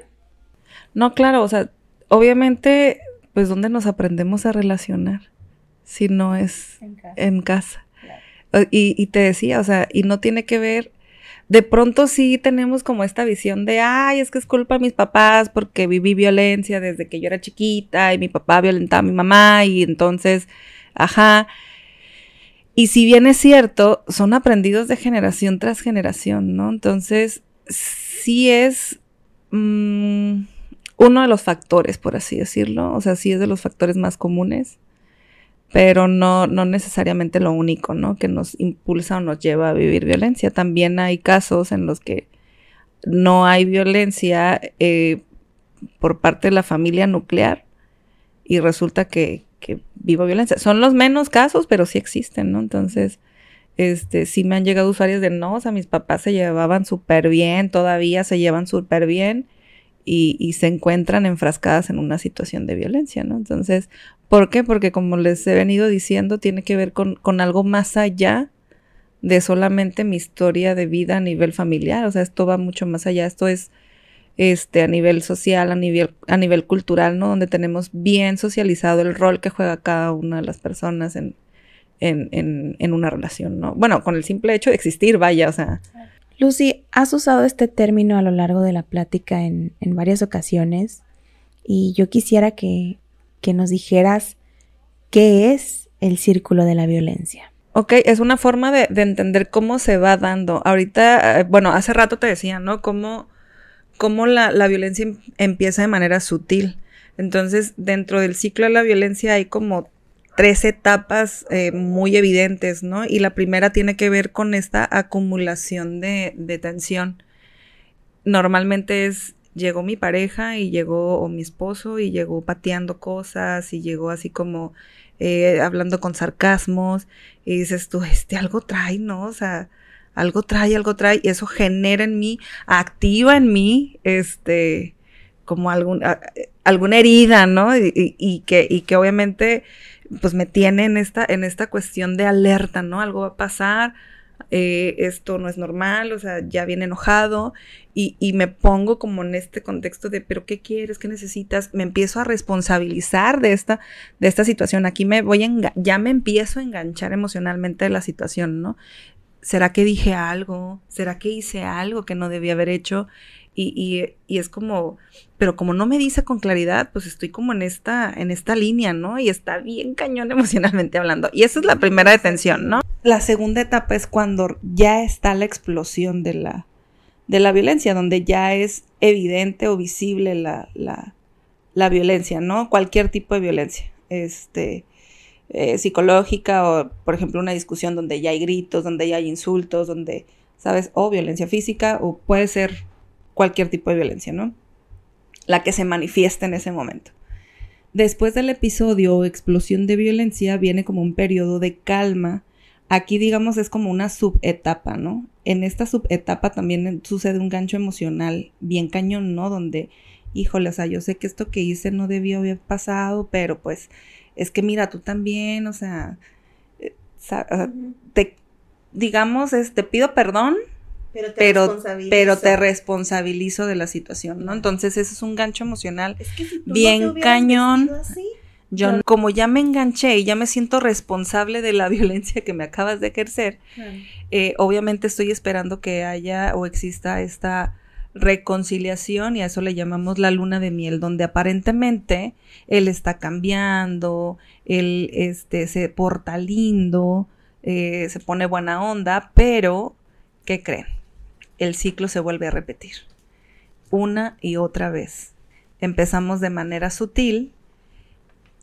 Speaker 2: No, claro, o sea, obviamente, pues ¿dónde nos aprendemos a relacionar? Si no es en casa. Y, te decía, o sea, y no tiene que ver, de pronto sí tenemos como esta visión de, ay, es que es culpa de mis papás porque viví violencia desde que yo era chiquita y mi papá violentaba a mi mamá y entonces, ajá. Y si bien es cierto, son aprendidos de generación tras generación, ¿no? Entonces, sí es... Mm, uno de los factores, por así decirlo. O sea, sí es de los factores más comunes, pero no, no necesariamente lo único, ¿no? Que nos impulsa o nos lleva a vivir violencia. También hay casos en los que no hay violencia eh, por parte de la familia nuclear y resulta que, que vivo violencia. Son los menos casos, pero sí existen, ¿no? Entonces, este, sí me han llegado usuarios de no, o sea, mis papás se llevaban súper bien, todavía se llevan súper bien y, se encuentran enfrascadas en una situación de violencia, ¿no? Entonces, ¿por qué? Porque como les he venido diciendo, tiene que ver con, algo más allá de solamente mi historia de vida a nivel familiar, o sea, esto va mucho más allá, esto es, este, a nivel social, a nivel, a nivel cultural, ¿no? Donde tenemos bien socializado el rol que juega cada una de las personas en, en, en, una relación, ¿no? Bueno, con el simple hecho de existir, vaya, o sea.
Speaker 3: Lucy, has usado este término a lo largo de la plática en, en varias ocasiones y yo quisiera que, que nos dijeras qué es el círculo de la violencia.
Speaker 2: Ok, es una forma de, de, entender cómo se va dando. Ahorita, eh, bueno, hace rato te decía, ¿no? Cómo, cómo la, la, violencia em, empieza de manera sutil. Entonces, dentro del ciclo de la violencia hay como tres etapas eh, muy evidentes, ¿no? Y la primera tiene que ver con esta acumulación de, de tensión. Normalmente es, llegó mi pareja y llegó, o mi esposo, y llegó pateando cosas, y llegó así como eh, hablando con sarcasmos, y dices tú, este, algo trae, ¿no? O sea, algo trae, algo trae, y eso genera en mí, activa en mí, este, como algún, alguna herida, ¿no? Y, y, que, y que obviamente, pues me tiene en esta, en esta cuestión de alerta, ¿no? Algo va a pasar, eh, esto no es normal, o sea, ya viene enojado y, y, me pongo como en este contexto de, pero ¿qué quieres? ¿Qué necesitas? Me empiezo a responsabilizar de esta, de esta situación. Aquí me voy a, ya me empiezo a enganchar emocionalmente de la situación, ¿no? ¿Será que dije algo? ¿Será que hice algo que no debía haber hecho? Y, y, y, es como, pero como no me dice con claridad, pues estoy como en esta, en esta línea, ¿no? Y está bien cañón emocionalmente hablando. Y esa es la primera detención, ¿no? La segunda etapa es cuando ya está la explosión de la, de la violencia, donde ya es evidente o visible la, la, la violencia, ¿no? Cualquier tipo de violencia. Este, eh, psicológica o, por ejemplo, una discusión donde ya hay gritos, donde ya hay insultos, donde, ¿sabes? O violencia física o puede ser cualquier tipo de violencia, ¿no? La que se manifiesta en ese momento. Después del episodio o explosión de violencia viene como un periodo de calma. Aquí, digamos, es como una subetapa, ¿no? En esta subetapa también sucede un gancho emocional bien cañón, ¿no? Donde, híjole, o sea, yo sé que esto que hice no debió haber pasado, pero pues es que mira, tú también, o sea, eh, te, digamos, te pido perdón, pero te, pero, pero te, responsabilizo de la situación, ¿no? Entonces ese es un gancho emocional bien cañón. Yo, como ya me enganché y ya me siento responsable de la violencia que me acabas de ejercer, eh, obviamente estoy esperando que haya o exista esta reconciliación y a eso le llamamos la luna de miel, donde aparentemente él está cambiando, él este, se porta lindo, eh, se pone buena onda, pero ¿qué creen? El ciclo se vuelve a repetir. Una y otra vez. Empezamos de manera sutil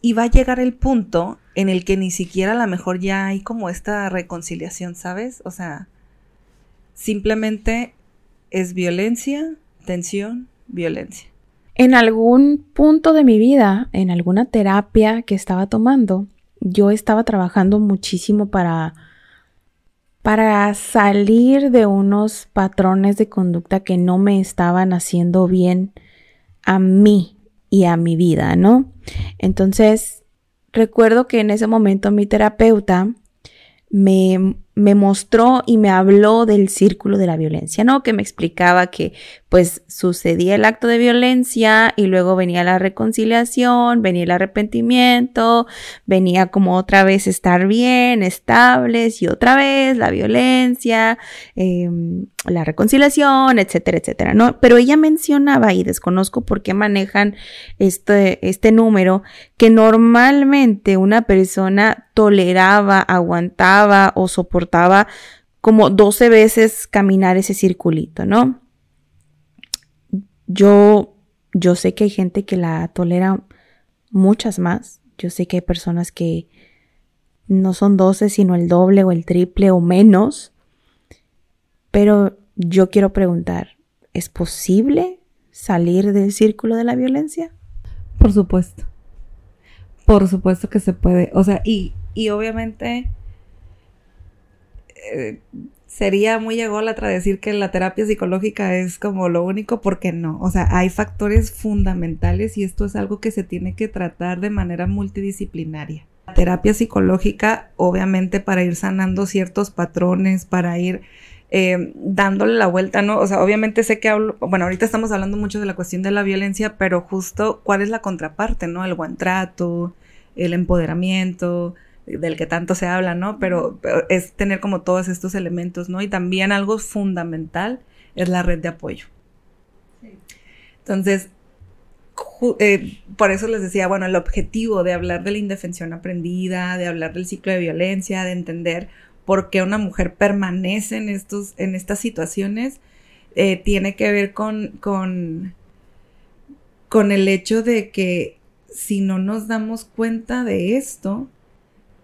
Speaker 2: y va a llegar el punto en el que ni siquiera a lo mejor ya hay como esta reconciliación, ¿sabes? O sea, simplemente es violencia, tensión, violencia.
Speaker 3: En algún punto de mi vida, en alguna terapia que estaba tomando, yo estaba trabajando muchísimo para para salir de unos patrones de conducta que no me estaban haciendo bien a mí y a mi vida, ¿no? Entonces, recuerdo que en ese momento mi terapeuta me, me mostró y me habló del círculo de la violencia, ¿no? Que me explicaba que pues sucedía el acto de violencia y luego venía la reconciliación, venía el arrepentimiento, venía como otra vez estar bien, estables y otra vez la violencia, em, la reconciliación, etcétera, etcétera, ¿no? Pero ella mencionaba, y desconozco por qué manejan este, este número, que normalmente una persona toleraba, aguantaba o soportaba como 12 veces caminar ese circulito, ¿no? Yo, yo sé que hay gente que la tolera muchas más. Yo sé que hay personas que no son 12, sino el doble o el triple o menos. Pero yo quiero preguntar, ¿es posible salir del círculo de la violencia?
Speaker 2: Por supuesto. Por supuesto que se puede. O sea, y, y obviamente eh, sería muy ególatra decir que la terapia psicológica es como lo único, porque no. O sea, hay factores fundamentales y esto es algo que se tiene que tratar de manera multidisciplinaria. La terapia psicológica, obviamente, para ir sanando ciertos patrones, para ir eh, dándole la vuelta, ¿no? O sea, obviamente sé que hablo, bueno, ahorita estamos hablando mucho de la cuestión de la violencia, pero justo cuál es la contraparte, ¿no? El buen trato, el empoderamiento, del que tanto se habla, ¿no? Pero, es tener como todos estos elementos, ¿no? Y también algo fundamental es la red de apoyo. Entonces, eh, por eso les decía, bueno, el objetivo de hablar de la indefensión aprendida, de hablar del ciclo de violencia, de entender por qué una mujer permanece en, estos, en estas situaciones, eh, tiene que ver con, con, con el hecho de que si no nos damos cuenta de esto,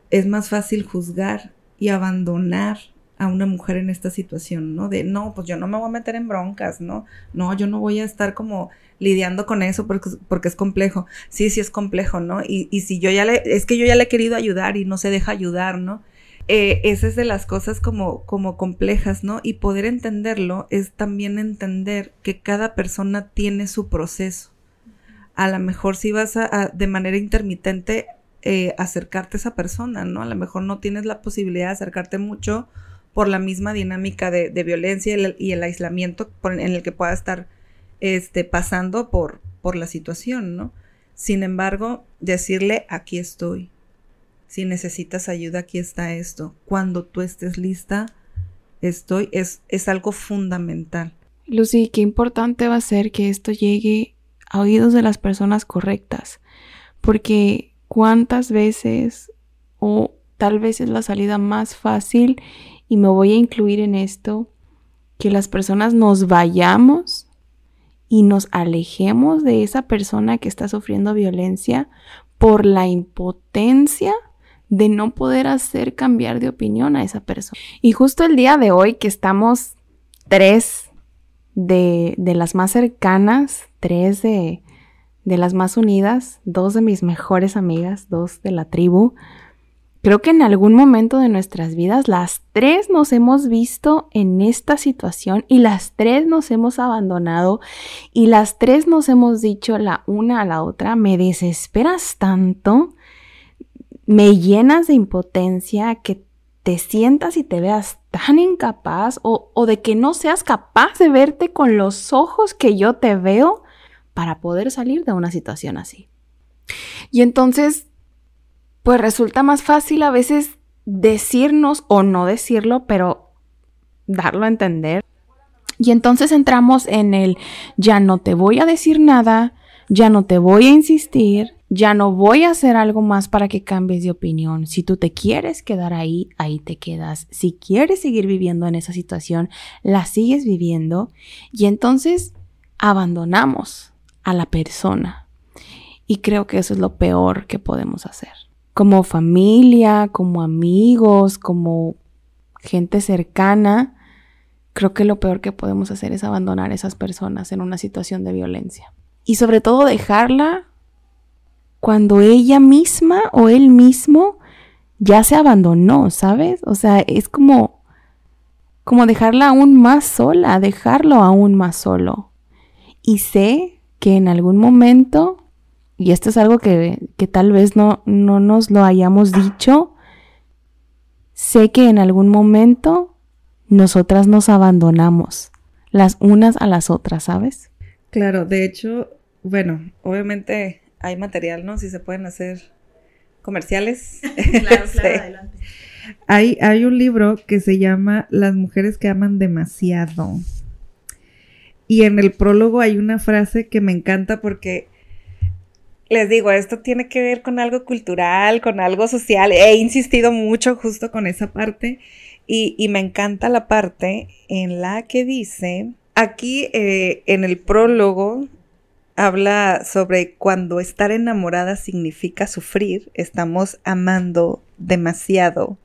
Speaker 2: es más fácil juzgar y abandonar a una mujer en esta situación, ¿no? De, no, pues yo no me voy a meter en broncas, ¿no? No, yo no voy a estar como lidiando con eso porque, porque es complejo. Sí, sí es complejo, ¿no? Y, y si yo ya le, es que yo ya le he querido ayudar y no se deja ayudar, ¿no? Eh, esa es de las cosas como, como complejas, ¿no? Y poder entenderlo es también entender que cada persona tiene su proceso. A lo mejor si vas a, de manera intermitente eh, acercarte a esa persona, ¿no? A lo mejor no tienes la posibilidad de acercarte mucho por la misma dinámica de, violencia y el, aislamiento en el que pueda estar este, pasando por, por la situación, ¿no? Sin embargo, decirle, aquí estoy, si necesitas ayuda, aquí está esto. Cuando tú estés lista, estoy, es, es algo fundamental.
Speaker 3: Lucy, qué importante va a ser que esto llegue a oídos de las personas correctas, porque cuántas veces, o tal vez es la salida más fácil, y me voy a incluir en esto, que las personas nos vayamos y nos alejemos de esa persona que está sufriendo violencia por la impotencia de no poder hacer cambiar de opinión a esa persona. Y justo el día de hoy que estamos tres de, las más cercanas, tres de, de las más unidas, dos de mis mejores amigas, dos de la tribu, Creo que en algún momento de nuestras vidas las tres nos hemos visto en esta situación y las tres nos hemos abandonado y las tres nos hemos dicho la una a la otra, me desesperas tanto me llenas de impotencia, que te sientas y te veas tan incapaz o, o, de que no seas capaz de verte con los ojos que yo te veo para poder salir de una situación así. Y entonces, pues resulta más fácil a veces decirnos o no decirlo, pero darlo a entender. Y entonces entramos en el ya no te voy a decir nada, ya no te voy a insistir, ya no voy a hacer algo más para que cambies de opinión. Si tú te quieres quedar ahí, ahí te quedas. Si quieres seguir viviendo en esa situación, la sigues viviendo y entonces abandonamos a la persona. Y creo que eso es lo peor que podemos hacer. Como familia, como amigos, como gente cercana, creo que lo peor que podemos hacer es abandonar a esas personas en una situación de violencia. Y sobre todo dejarla cuando ella misma o él mismo ya se abandonó, ¿sabes? O sea, es como, como dejarla aún más sola, dejarlo aún más solo. Y sé que en algún momento, y esto es algo que, que tal vez no, no nos lo hayamos dicho, sé que en algún momento nosotras nos abandonamos, las unas a las otras, ¿sabes?
Speaker 2: Claro, de hecho, bueno, obviamente hay material, ¿no? Si se pueden hacer comerciales. claro, claro, adelante. Hay, hay un libro que se llama Las mujeres que aman demasiado. Y en el prólogo hay una frase que me encanta porque les digo, esto tiene que ver con algo cultural, con algo social. He insistido mucho justo con esa parte y, me encanta la parte en la que dice, aquí eh, en el prólogo habla sobre cuando estar enamorada significa sufrir, estamos amando demasiado.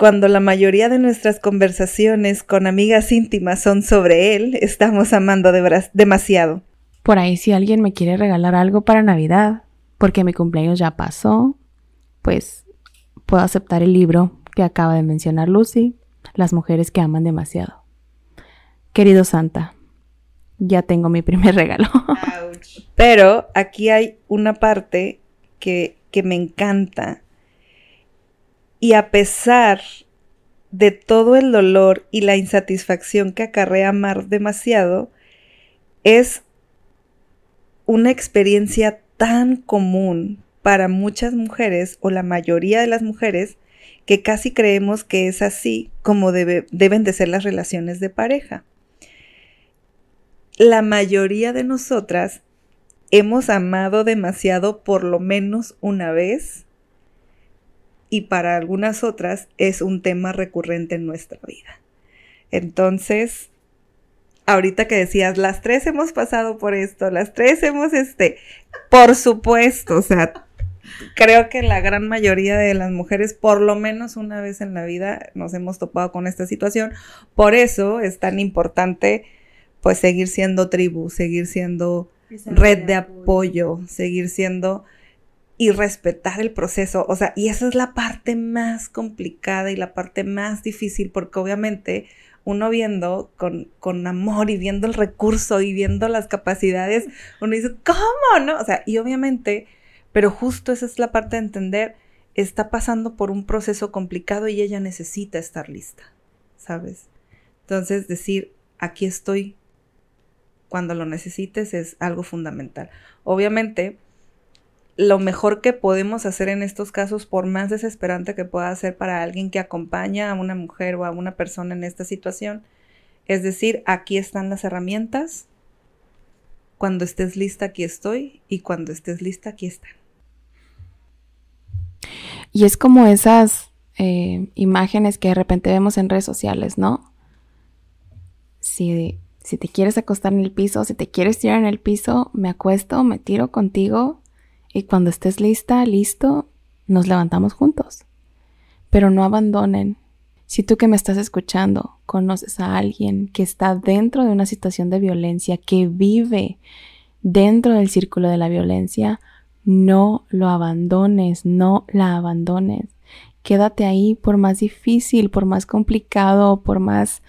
Speaker 2: Cuando la mayoría de nuestras conversaciones con amigas íntimas son sobre él, estamos amando demasiado.
Speaker 3: Por ahí si alguien me quiere regalar algo para Navidad, porque mi cumpleaños ya pasó, pues puedo aceptar el libro que acaba de mencionar Lucy, Las mujeres que aman demasiado. Querido Santa, ya tengo mi primer regalo.
Speaker 2: Pero aquí hay una parte que, que me encanta. Y a pesar de todo el dolor y la insatisfacción que acarrea amar demasiado, es una experiencia tan común para muchas mujeres o la mayoría de las mujeres que casi creemos que es así como deben de ser las relaciones de pareja. La mayoría de nosotras hemos amado demasiado por lo menos una vez y para algunas otras es un tema recurrente en nuestra vida. Entonces, ahorita que decías, las tres hemos pasado por esto, las tres hemos, este, por supuesto, o sea, creo que la gran mayoría de las mujeres, por lo menos una vez en la vida, nos hemos topado con esta situación. Por eso es tan importante, pues, seguir siendo tribu, seguir siendo red de apoyo, seguir siendo y respetar el proceso. O sea, y esa es la parte más complicada y la parte más difícil, porque obviamente uno viendo con, con, amor y viendo el recurso y viendo las capacidades, uno dice, ¿cómo? ¿No? O sea, y obviamente, pero justo esa es la parte de entender, está pasando por un proceso complicado y ella necesita estar lista, ¿sabes? Entonces, decir, aquí estoy cuando lo necesites es algo fundamental. Obviamente, lo mejor que podemos hacer en estos casos, por más desesperante que pueda ser para alguien que acompaña a una mujer o a una persona en esta situación, es decir, aquí están las herramientas, cuando estés lista aquí estoy y cuando estés lista aquí están.
Speaker 3: Y es como esas eh, imágenes que de repente vemos en redes sociales, ¿no? Si, si te quieres acostar en el piso, si te quieres tirar en el piso, me acuesto, me tiro contigo y cuando estés lista, listo, nos levantamos juntos. Pero no abandonen. Si tú que me estás escuchando conoces a alguien que está dentro de una situación de violencia, que vive dentro del círculo de la violencia, no lo abandones, no la abandones. Quédate ahí por más difícil, por más complicado, por más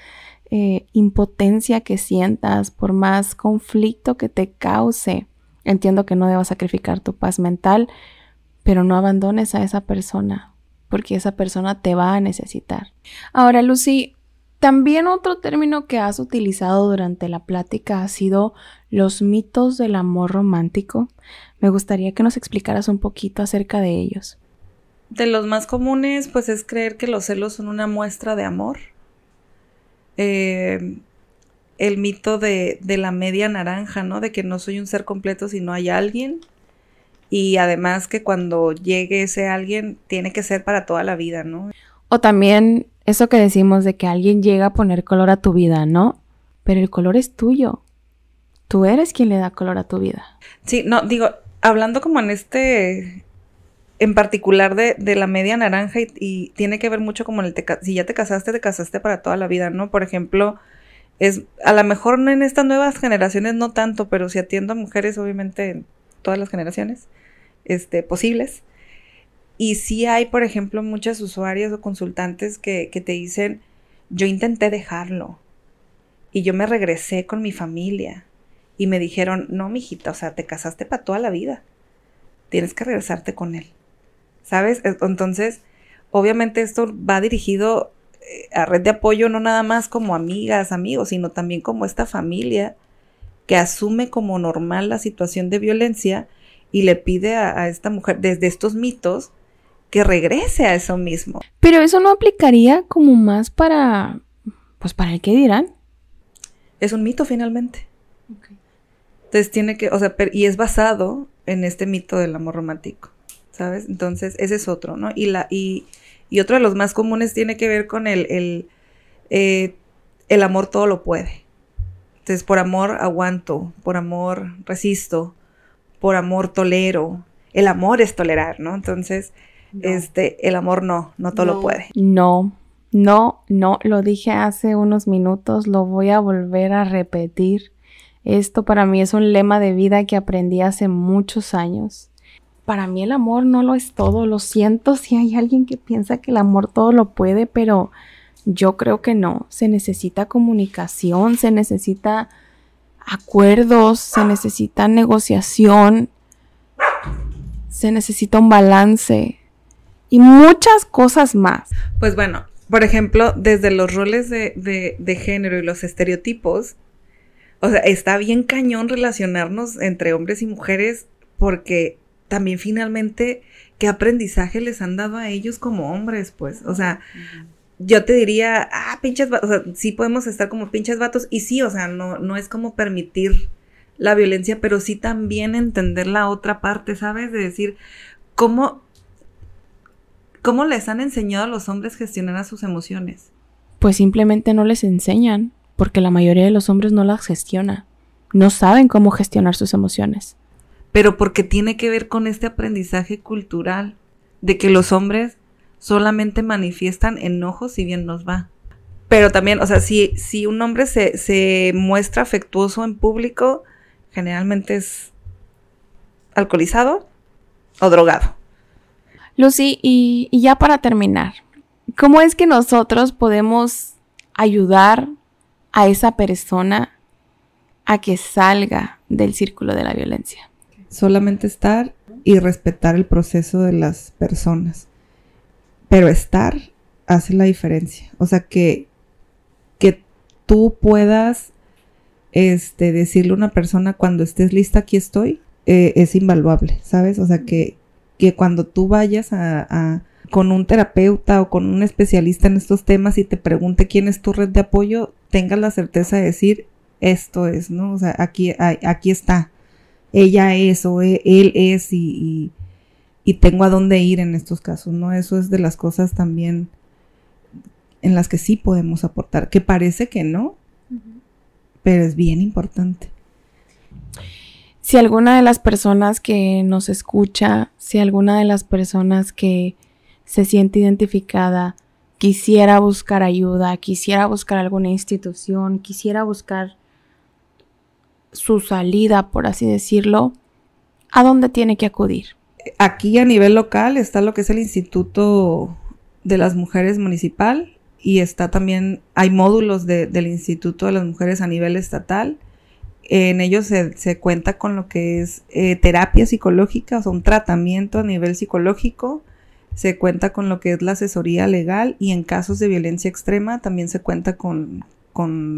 Speaker 3: eh, impotencia que sientas, por más conflicto que te cause. Entiendo que no debas sacrificar tu paz mental, pero no abandones a esa persona, porque esa persona te va a necesitar. Ahora, Lucy, también otro término que has utilizado durante la plática ha sido los mitos del amor romántico. Me gustaría que nos explicaras un poquito acerca de ellos.
Speaker 2: De los más comunes, pues es creer que los celos son una muestra de amor. Eh, el mito de, la media naranja, ¿no? De que no soy un ser completo si no hay alguien. Y además que cuando llegue ese alguien tiene que ser para toda la vida, ¿no?
Speaker 3: O también eso que decimos de que alguien llega a poner color a tu vida, ¿no? Pero el color es tuyo. Tú eres quien le da color a tu vida.
Speaker 2: Sí, no, digo, hablando como en este, en particular de, la media naranja y, tiene que ver mucho como en el, si ya te casaste, te casaste para toda la vida, ¿no? Por ejemplo, es a lo mejor en estas nuevas generaciones no tanto, pero si atiendo a mujeres, obviamente en todas las generaciones este, posibles. Y sí hay, por ejemplo, muchas usuarias o consultantes que, que te dicen, yo intenté dejarlo y yo me regresé con mi familia y me dijeron, no, mijita, o sea, te casaste para toda la vida, tienes que regresarte con él, ¿sabes? Entonces, obviamente esto va dirigido a red de apoyo no nada más como amigas, amigos, sino también como esta familia que asume como normal la situación de violencia y le pide a, esta mujer desde estos mitos que regrese a eso mismo.
Speaker 3: Pero eso no aplicaría como más para, pues para el que dirán.
Speaker 2: Es un mito finalmente. Entonces tiene que, o sea, y es basado en este mito del amor romántico, ¿sabes? Entonces ese es otro, ¿no? Y la, y, y otro de los más comunes tiene que ver con el, el, eh, el amor todo lo puede. Entonces, por amor aguanto, por amor resisto, por amor tolero. El amor es tolerar, ¿no? Entonces, este, el amor no, no todo lo puede.
Speaker 3: No, no, no, lo dije hace unos minutos, lo voy a volver a repetir. Esto para mí es un lema de vida que aprendí hace muchos años para mí el amor no lo es todo. Lo siento si hay alguien que piensa que el amor todo lo puede, pero yo creo que no. Se necesita comunicación, se necesita acuerdos, se necesita negociación, se necesita un balance y muchas cosas más.
Speaker 2: Pues bueno, por ejemplo, desde los roles de, de género y los estereotipos, o sea, está bien cañón relacionarnos entre hombres y mujeres porque también finalmente qué aprendizaje les han dado a ellos como hombres, pues. O sea, yo te diría, ah, pinches vatos, o sea, sí podemos estar como pinches vatos y sí, o sea, no, no es como permitir la violencia, pero sí también entender la otra parte, ¿sabes? De decir, ¿cómo, cómo les han enseñado a los hombres gestionar a sus emociones?
Speaker 3: Pues simplemente no les enseñan porque la mayoría de los hombres no las gestiona. No saben cómo gestionar sus emociones.
Speaker 2: Pero porque tiene que ver con este aprendizaje cultural de que los hombres solamente manifiestan enojos si bien nos va. Pero también, o sea, si, si un hombre se, se muestra afectuoso en público, generalmente es alcoholizado o drogado.
Speaker 3: Lucy, y, y, ya para terminar, ¿cómo es que nosotros podemos ayudar a esa persona a que salga del círculo de la violencia.
Speaker 2: Solamente estar y respetar el proceso de las personas. Pero estar hace la diferencia. O sea, que, que tú puedas este, decirle a una persona cuando estés lista, aquí estoy, eh, es invaluable, ¿sabes? O sea, que, que cuando tú vayas a con un terapeuta o con un especialista en estos temas y te pregunte quién es tu red de apoyo, tengas la certeza de decir esto es, ¿no? O sea, aquí, aquí está. Ella es o e, él es y, y, tengo a dónde ir en estos casos, ¿no? Eso es de las cosas también en las que sí podemos aportar, que parece que no, pero es bien importante.
Speaker 3: Si alguna de las personas que nos escucha, si alguna de las personas que se siente identificada, quisiera buscar ayuda, quisiera buscar alguna institución, quisiera buscar su salida, por así decirlo, ¿a dónde tiene que acudir?
Speaker 2: Aquí a nivel local está lo que es el Instituto de las Mujeres Municipal y está también, hay módulos del Instituto de las Mujeres a nivel estatal. En ellos se, cuenta con lo que es eh, terapia psicológica, o sea, un tratamiento a nivel psicológico se cuenta con lo que es la asesoría legal y en casos de violencia extrema también se cuenta con,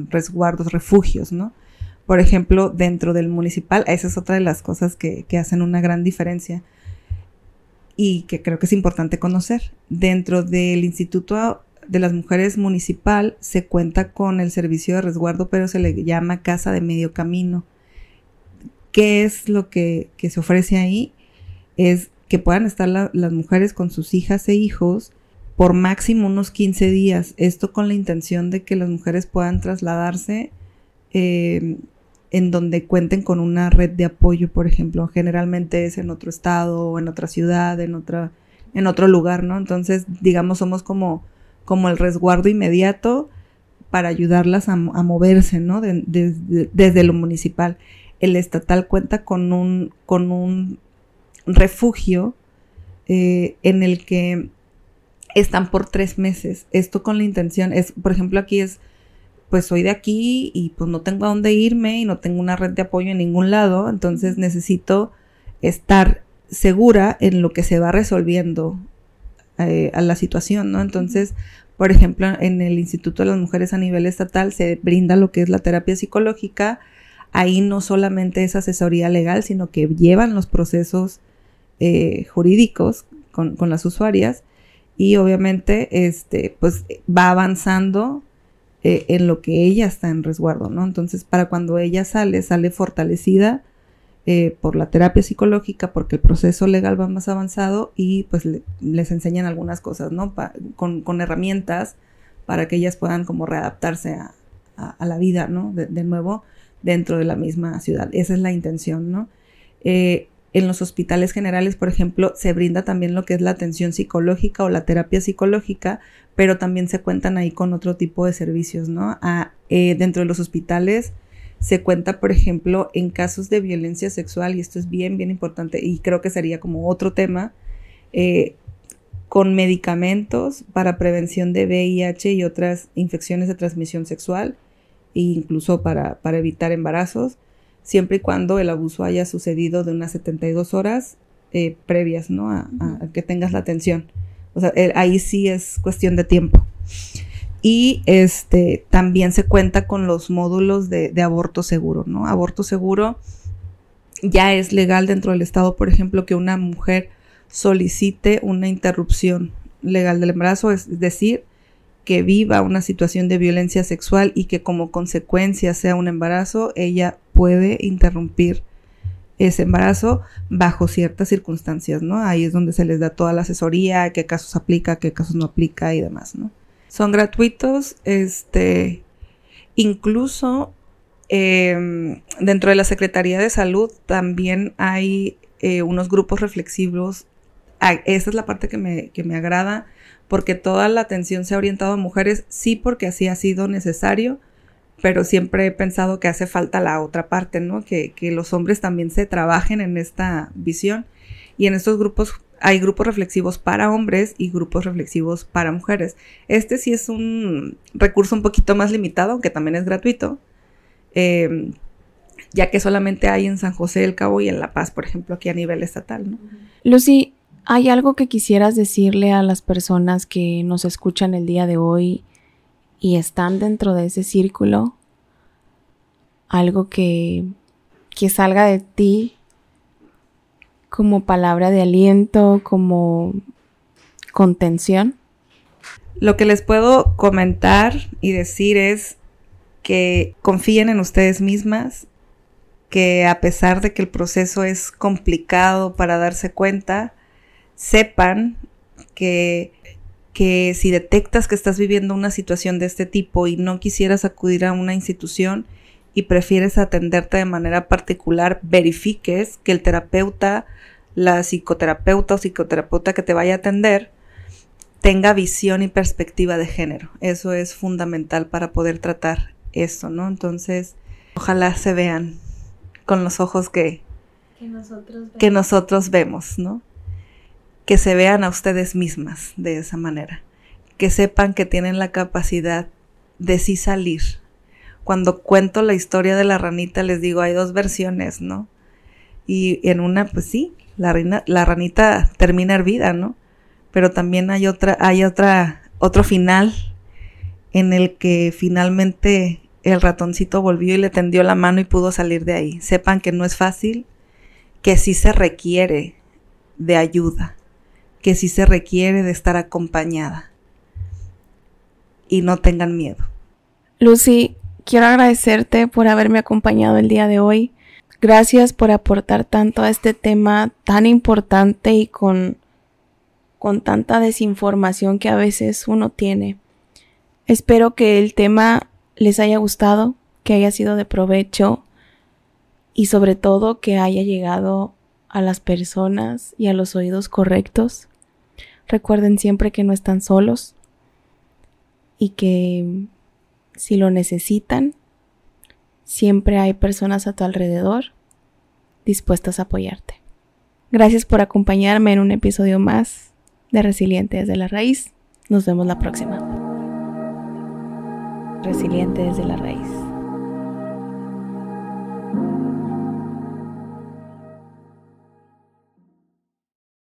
Speaker 2: resguardos, refugios, ¿no? Por ejemplo, dentro del municipal, esa es otra de las cosas que, que hacen una gran diferencia y que creo que es importante conocer. Dentro del Instituto de las Mujeres Municipal se cuenta con el servicio de resguardo, pero se le llama casa de medio camino. ¿Qué es lo que, que se ofrece ahí? Es que puedan estar las mujeres con sus hijas e hijos por máximo unos 15 días. Esto con la intención de que las mujeres puedan trasladarse em, en donde cuenten con una red de apoyo, por ejemplo. Generalmente es en otro estado o en otra ciudad, en, otra, en otro lugar, ¿no? Entonces, digamos, somos como, como el resguardo inmediato para ayudarlas a, moverse, ¿no? desde lo municipal. El estatal cuenta con un, con un refugio eh, en el que están por tres meses. Esto con la intención es, por ejemplo, aquí es, pues soy de aquí y pues no tengo a dónde irme y no tengo una red de apoyo en ningún lado, entonces necesito estar segura en lo que se va resolviendo eh, a la situación, ¿no? Entonces, por ejemplo, en el Instituto de las Mujeres a nivel estatal se brinda lo que es la terapia psicológica. Ahí no solamente es asesoría legal, sino que llevan los procesos eh, jurídicos con, las usuarias y obviamente este, pues va avanzando eh, en lo que ella está en resguardo, ¿no? Entonces, para cuando ella sale, sale fortalecida eh, por la terapia psicológica, porque el proceso legal va más avanzado y pues les enseñan algunas cosas, ¿no? con, herramientas para que ellas puedan como readaptarse a, la vida, ¿no? De, de, nuevo dentro de la misma ciudad. Esa es la intención, ¿no? En los hospitales generales, por ejemplo, se brinda también lo que es la atención psicológica o la terapia psicológica, pero también se cuentan ahí con otro tipo de servicios, ¿no? Eh, dentro de los hospitales se cuenta, por ejemplo, en casos de violencia sexual, y esto es bien, bien importante, y creo que sería como otro tema, eh, con medicamentos para prevención de VIH y otras infecciones de transmisión sexual, e incluso para, para evitar embarazos siempre y cuando el abuso haya sucedido de unas 72 horas eh, previas, ¿no? A, que tengas la atención. O sea, ahí sí es cuestión de tiempo. Y este también se cuenta con los módulos de, de aborto seguro, ¿no? Aborto seguro ya es legal dentro del estado, por ejemplo, que una mujer solicite una interrupción legal del embarazo, es decir, que viva una situación de violencia sexual y que como consecuencia sea un embarazo, ella puede interrumpir ese embarazo bajo ciertas circunstancias, ¿no? Ahí es donde se les da toda la asesoría, qué casos aplica, qué casos no aplica y demás, ¿no? Son gratuitos, este, incluso em, dentro de la Secretaría de Salud también hay eh, unos grupos reflexivos. Ah, esa es la parte que me, que me agrada, porque toda la atención se ha orientado a mujeres, sí porque así ha sido necesario, pero siempre he pensado que hace falta la otra parte, ¿no? Que, los hombres también se trabajen en esta visión. Y en estos grupos hay grupos reflexivos para hombres y grupos reflexivos para mujeres. Este sí es un recurso un poquito más limitado, aunque también es gratuito, em, ya que solamente hay en San José del Cabo y en La Paz, por ejemplo, aquí a nivel estatal. ¿no?
Speaker 3: Lucy, ¿hay algo que quisieras decirle a las personas que nos escuchan el día de hoy y están dentro de ese círculo, algo que, que salga de ti como palabra de aliento, como contención?
Speaker 2: Lo que les puedo comentar y decir es que confíen en ustedes mismas, que a pesar de que el proceso es complicado para darse cuenta, sepan que que si detectas que estás viviendo una situación de este tipo y no quisieras acudir a una institución y prefieres atenderte de manera particular, verifiques que el terapeuta, la psicoterapeuta o psicoterapeuta que te vaya a atender tenga visión y perspectiva de género. Eso es fundamental para poder tratar esto, ¿no? Entonces, ojalá se vean con los ojos que, que nosotros vemos, que nosotros vemos ¿no? Que se vean a ustedes mismas de esa manera, que sepan que tienen la capacidad de sí salir. Cuando cuento la historia de la ranita les digo, hay dos versiones, ¿no? Y en una, pues sí, la, ranita termina hervida, ¿no? Pero también hay otra, hay otra, otro final en el que finalmente el ratoncito volvió y le tendió la mano y pudo salir de ahí. Sepan que no es fácil, que sí se requiere de ayuda que sí se requiere de estar acompañada. Y no tengan miedo.
Speaker 3: Lucy, quiero agradecerte por haberme acompañado el día de hoy. Gracias por aportar tanto a este tema tan importante y con, con tanta desinformación que a veces uno tiene. Espero que el tema les haya gustado, que haya sido de provecho y sobre todo que haya llegado a las personas y a los oídos correctos. Recuerden siempre que no están solos y que si lo necesitan, siempre hay personas a tu alrededor dispuestas a apoyarte. Gracias por acompañarme en un episodio más de Resiliente desde la Raíz. Nos vemos la próxima. Resiliente desde la Raíz.